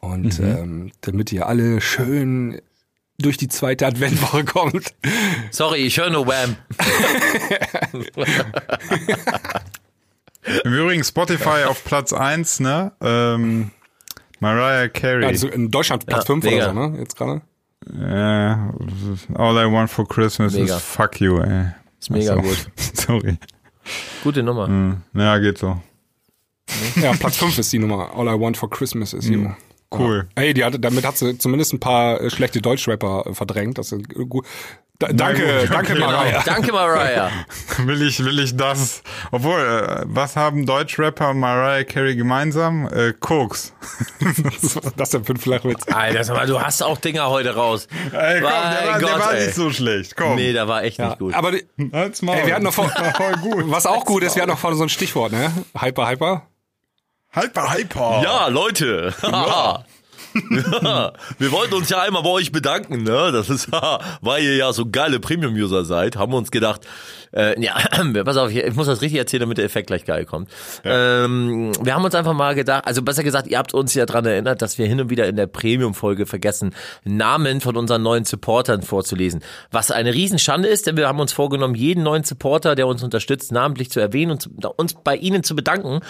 Und ähm, damit ihr alle schön durch die zweite Adventwoche kommt, Sorry, ich höre nur Wham. Im Übrigen Spotify auf Platz 1, ne? Ähm, Mariah Carey. also in Deutschland Platz Ja, 5 oder mega. so, ne? Jetzt gerade. Äh, all I want for Christmas Mega. is fuck you, ey. Ist mega so. gut. Sorry. Gute Nummer. Ja, geht so. Ja, Platz 5 ist die Nummer. All I want for Christmas is you. Cool. Ey, die hatte, damit hat sie zumindest ein paar äh, schlechte Deutschrapper äh, verdrängt. Das sind äh, gut. Da, danke, gut, danke okay. Mariah. Danke, Mariah. Will ich, will ich das? Obwohl, äh, was haben Deutschrapper und Mariah Carey gemeinsam? Äh, Koks. Was ist das denn für ein Flachwitz? Alter, sag mal, du hast auch Dinger heute raus. Ey, komm, der war, der Gott, war ey. nicht so schlecht. Komm. Nee, der war echt nicht gut. Aber die, Halt's Maul. ey, wir hatten noch vor, Voll gut. was auch gut ist, wir hatten noch vorne so ein Stichwort, ne? Hyper, hyper. Hyper, hyper. Ja, Leute. ja. Wir wollten uns ja einmal bei euch bedanken, ne? Das ist, weil ihr ja so geile Premium-User seid, haben wir uns gedacht, äh, ja, pass auf, ich muss das richtig erzählen, damit der Effekt gleich geil kommt. Ähm, wir haben uns einfach mal gedacht, also besser gesagt, ihr habt uns ja dran erinnert, dass wir hin und wieder in der Premium-Folge vergessen, Namen von unseren neuen Supportern vorzulesen. Was eine Riesenschande ist, denn wir haben uns vorgenommen, jeden neuen Supporter, der uns unterstützt, namentlich zu erwähnen und zu, uns bei ihnen zu bedanken.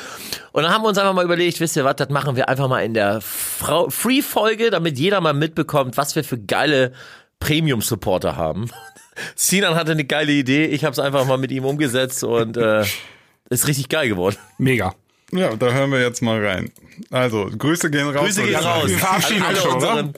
Und dann haben wir uns einfach mal überlegt, wisst ihr was, das machen wir einfach mal in der Free-Folge, damit jeder mal mitbekommt, was wir für geile Premium-Supporter haben. Sinan hatte eine geile Idee, ich habe es einfach mal mit ihm umgesetzt und äh, ist richtig geil geworden. Mega. Ja, da hören wir jetzt mal rein. Also, Grüße gehen raus. Grüße würde gehen raus. Wir verabschieden uns schon, unseren,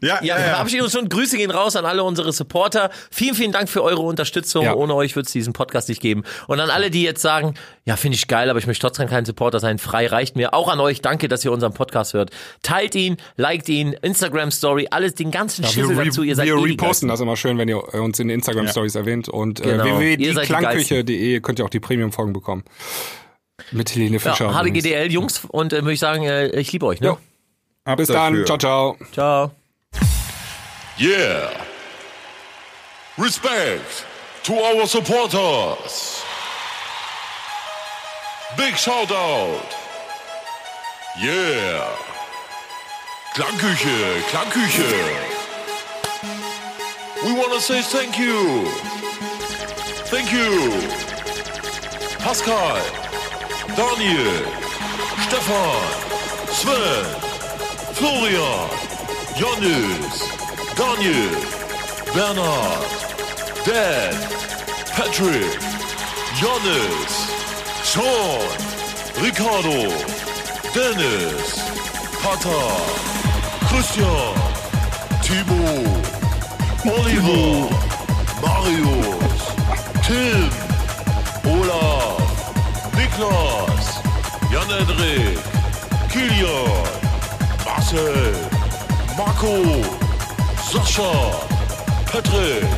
Ja, Ja, ja, wir verabschieden uns schon. Grüße gehen raus an alle unsere Supporter. Vielen, vielen Dank für eure Unterstützung. Ja. Ohne euch wird es diesen Podcast nicht geben. Und an alle, die jetzt sagen, ja, finde ich geil, aber ich möchte trotzdem kein Supporter sein. Frei reicht mir. Auch an euch, danke, dass ihr unseren Podcast hört. Teilt ihn, liked ihn, Instagram Story, alles, den ganzen Ja, Schissel dazu. Ihr seid wir eh reposten das immer schön, wenn ihr äh, uns in den Instagram Stories erwähnt. Und Genau. äh, Ihr seid die www.klangküche.de könnt ihr auch die Premium-Folgen bekommen. Mit Helene Fischer. Ja. HDGDL, Jungs. Und äh, würde ich sagen, äh, ich liebe euch. Ne? Jo. Ab Bis dafür. dann. Ciao, ciao. Ciao. Yeah. Respect to our supporters. Big shout out. Yeah. Klangküche, Klangküche. We wanna say thank you. Thank you. Pascal, Daniel, Stefan, Sven, Florian, Johannes, Daniel, Bernhard, Dan, Patrick, Johannes, Sean, Ricardo, Dennis, Pata, Christian, Timo, Oliver, Marius, Tim, Olaf, Niklas, Jan-Edrik, Kilian, Marcel, Marco, Sascha, Patrick,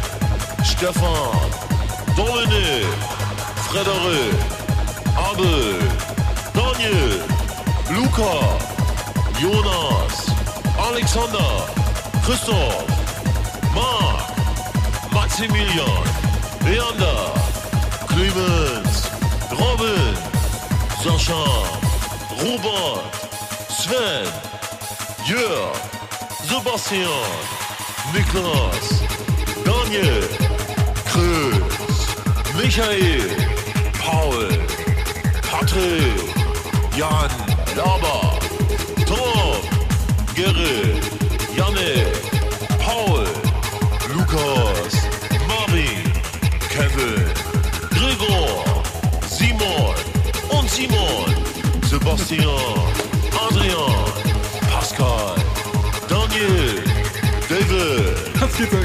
Stefan, Dominik, Frederik, Abel, Daniel, Luca, Jonas, Alexander, Christoph, Marc, Maximilian, Leander, Clemens, Robin, Sascha, Robert, Sven, Jörg, Sebastian, Niklas, Daniel, Chris, Michael, Paul, Patrick, Jan, Laber, Tom, Gerrit, Janne, Sebastian, Adrian, Pascal, Daniel, David.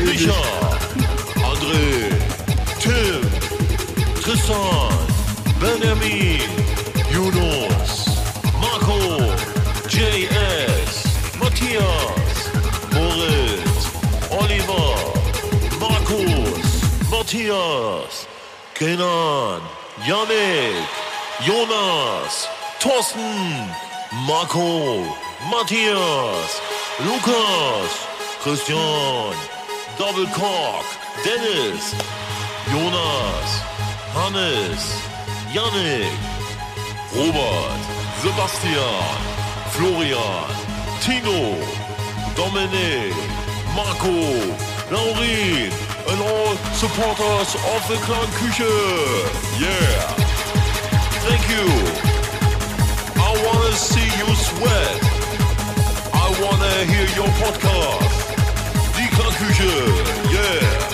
Micha, André, Tim, Tristan, Benjamin, Yunus, Marco, JS, Matthias, Moritz, Oliver, Markus, Matthias, Kenan, Yannick, Jonas, Thorsten, hmm, Marco, Matthias, Lukas, Christian, Double Cock, Dennis, Jonas, Hannes, Yannick, Robert, Sebastian, Florian, Tino, Dominik, Marco, Laurin, and all supporters of the Clan Küche. Yeah. Thank you see you sweat. I wanna hear your podcast. The conclusion, yeah.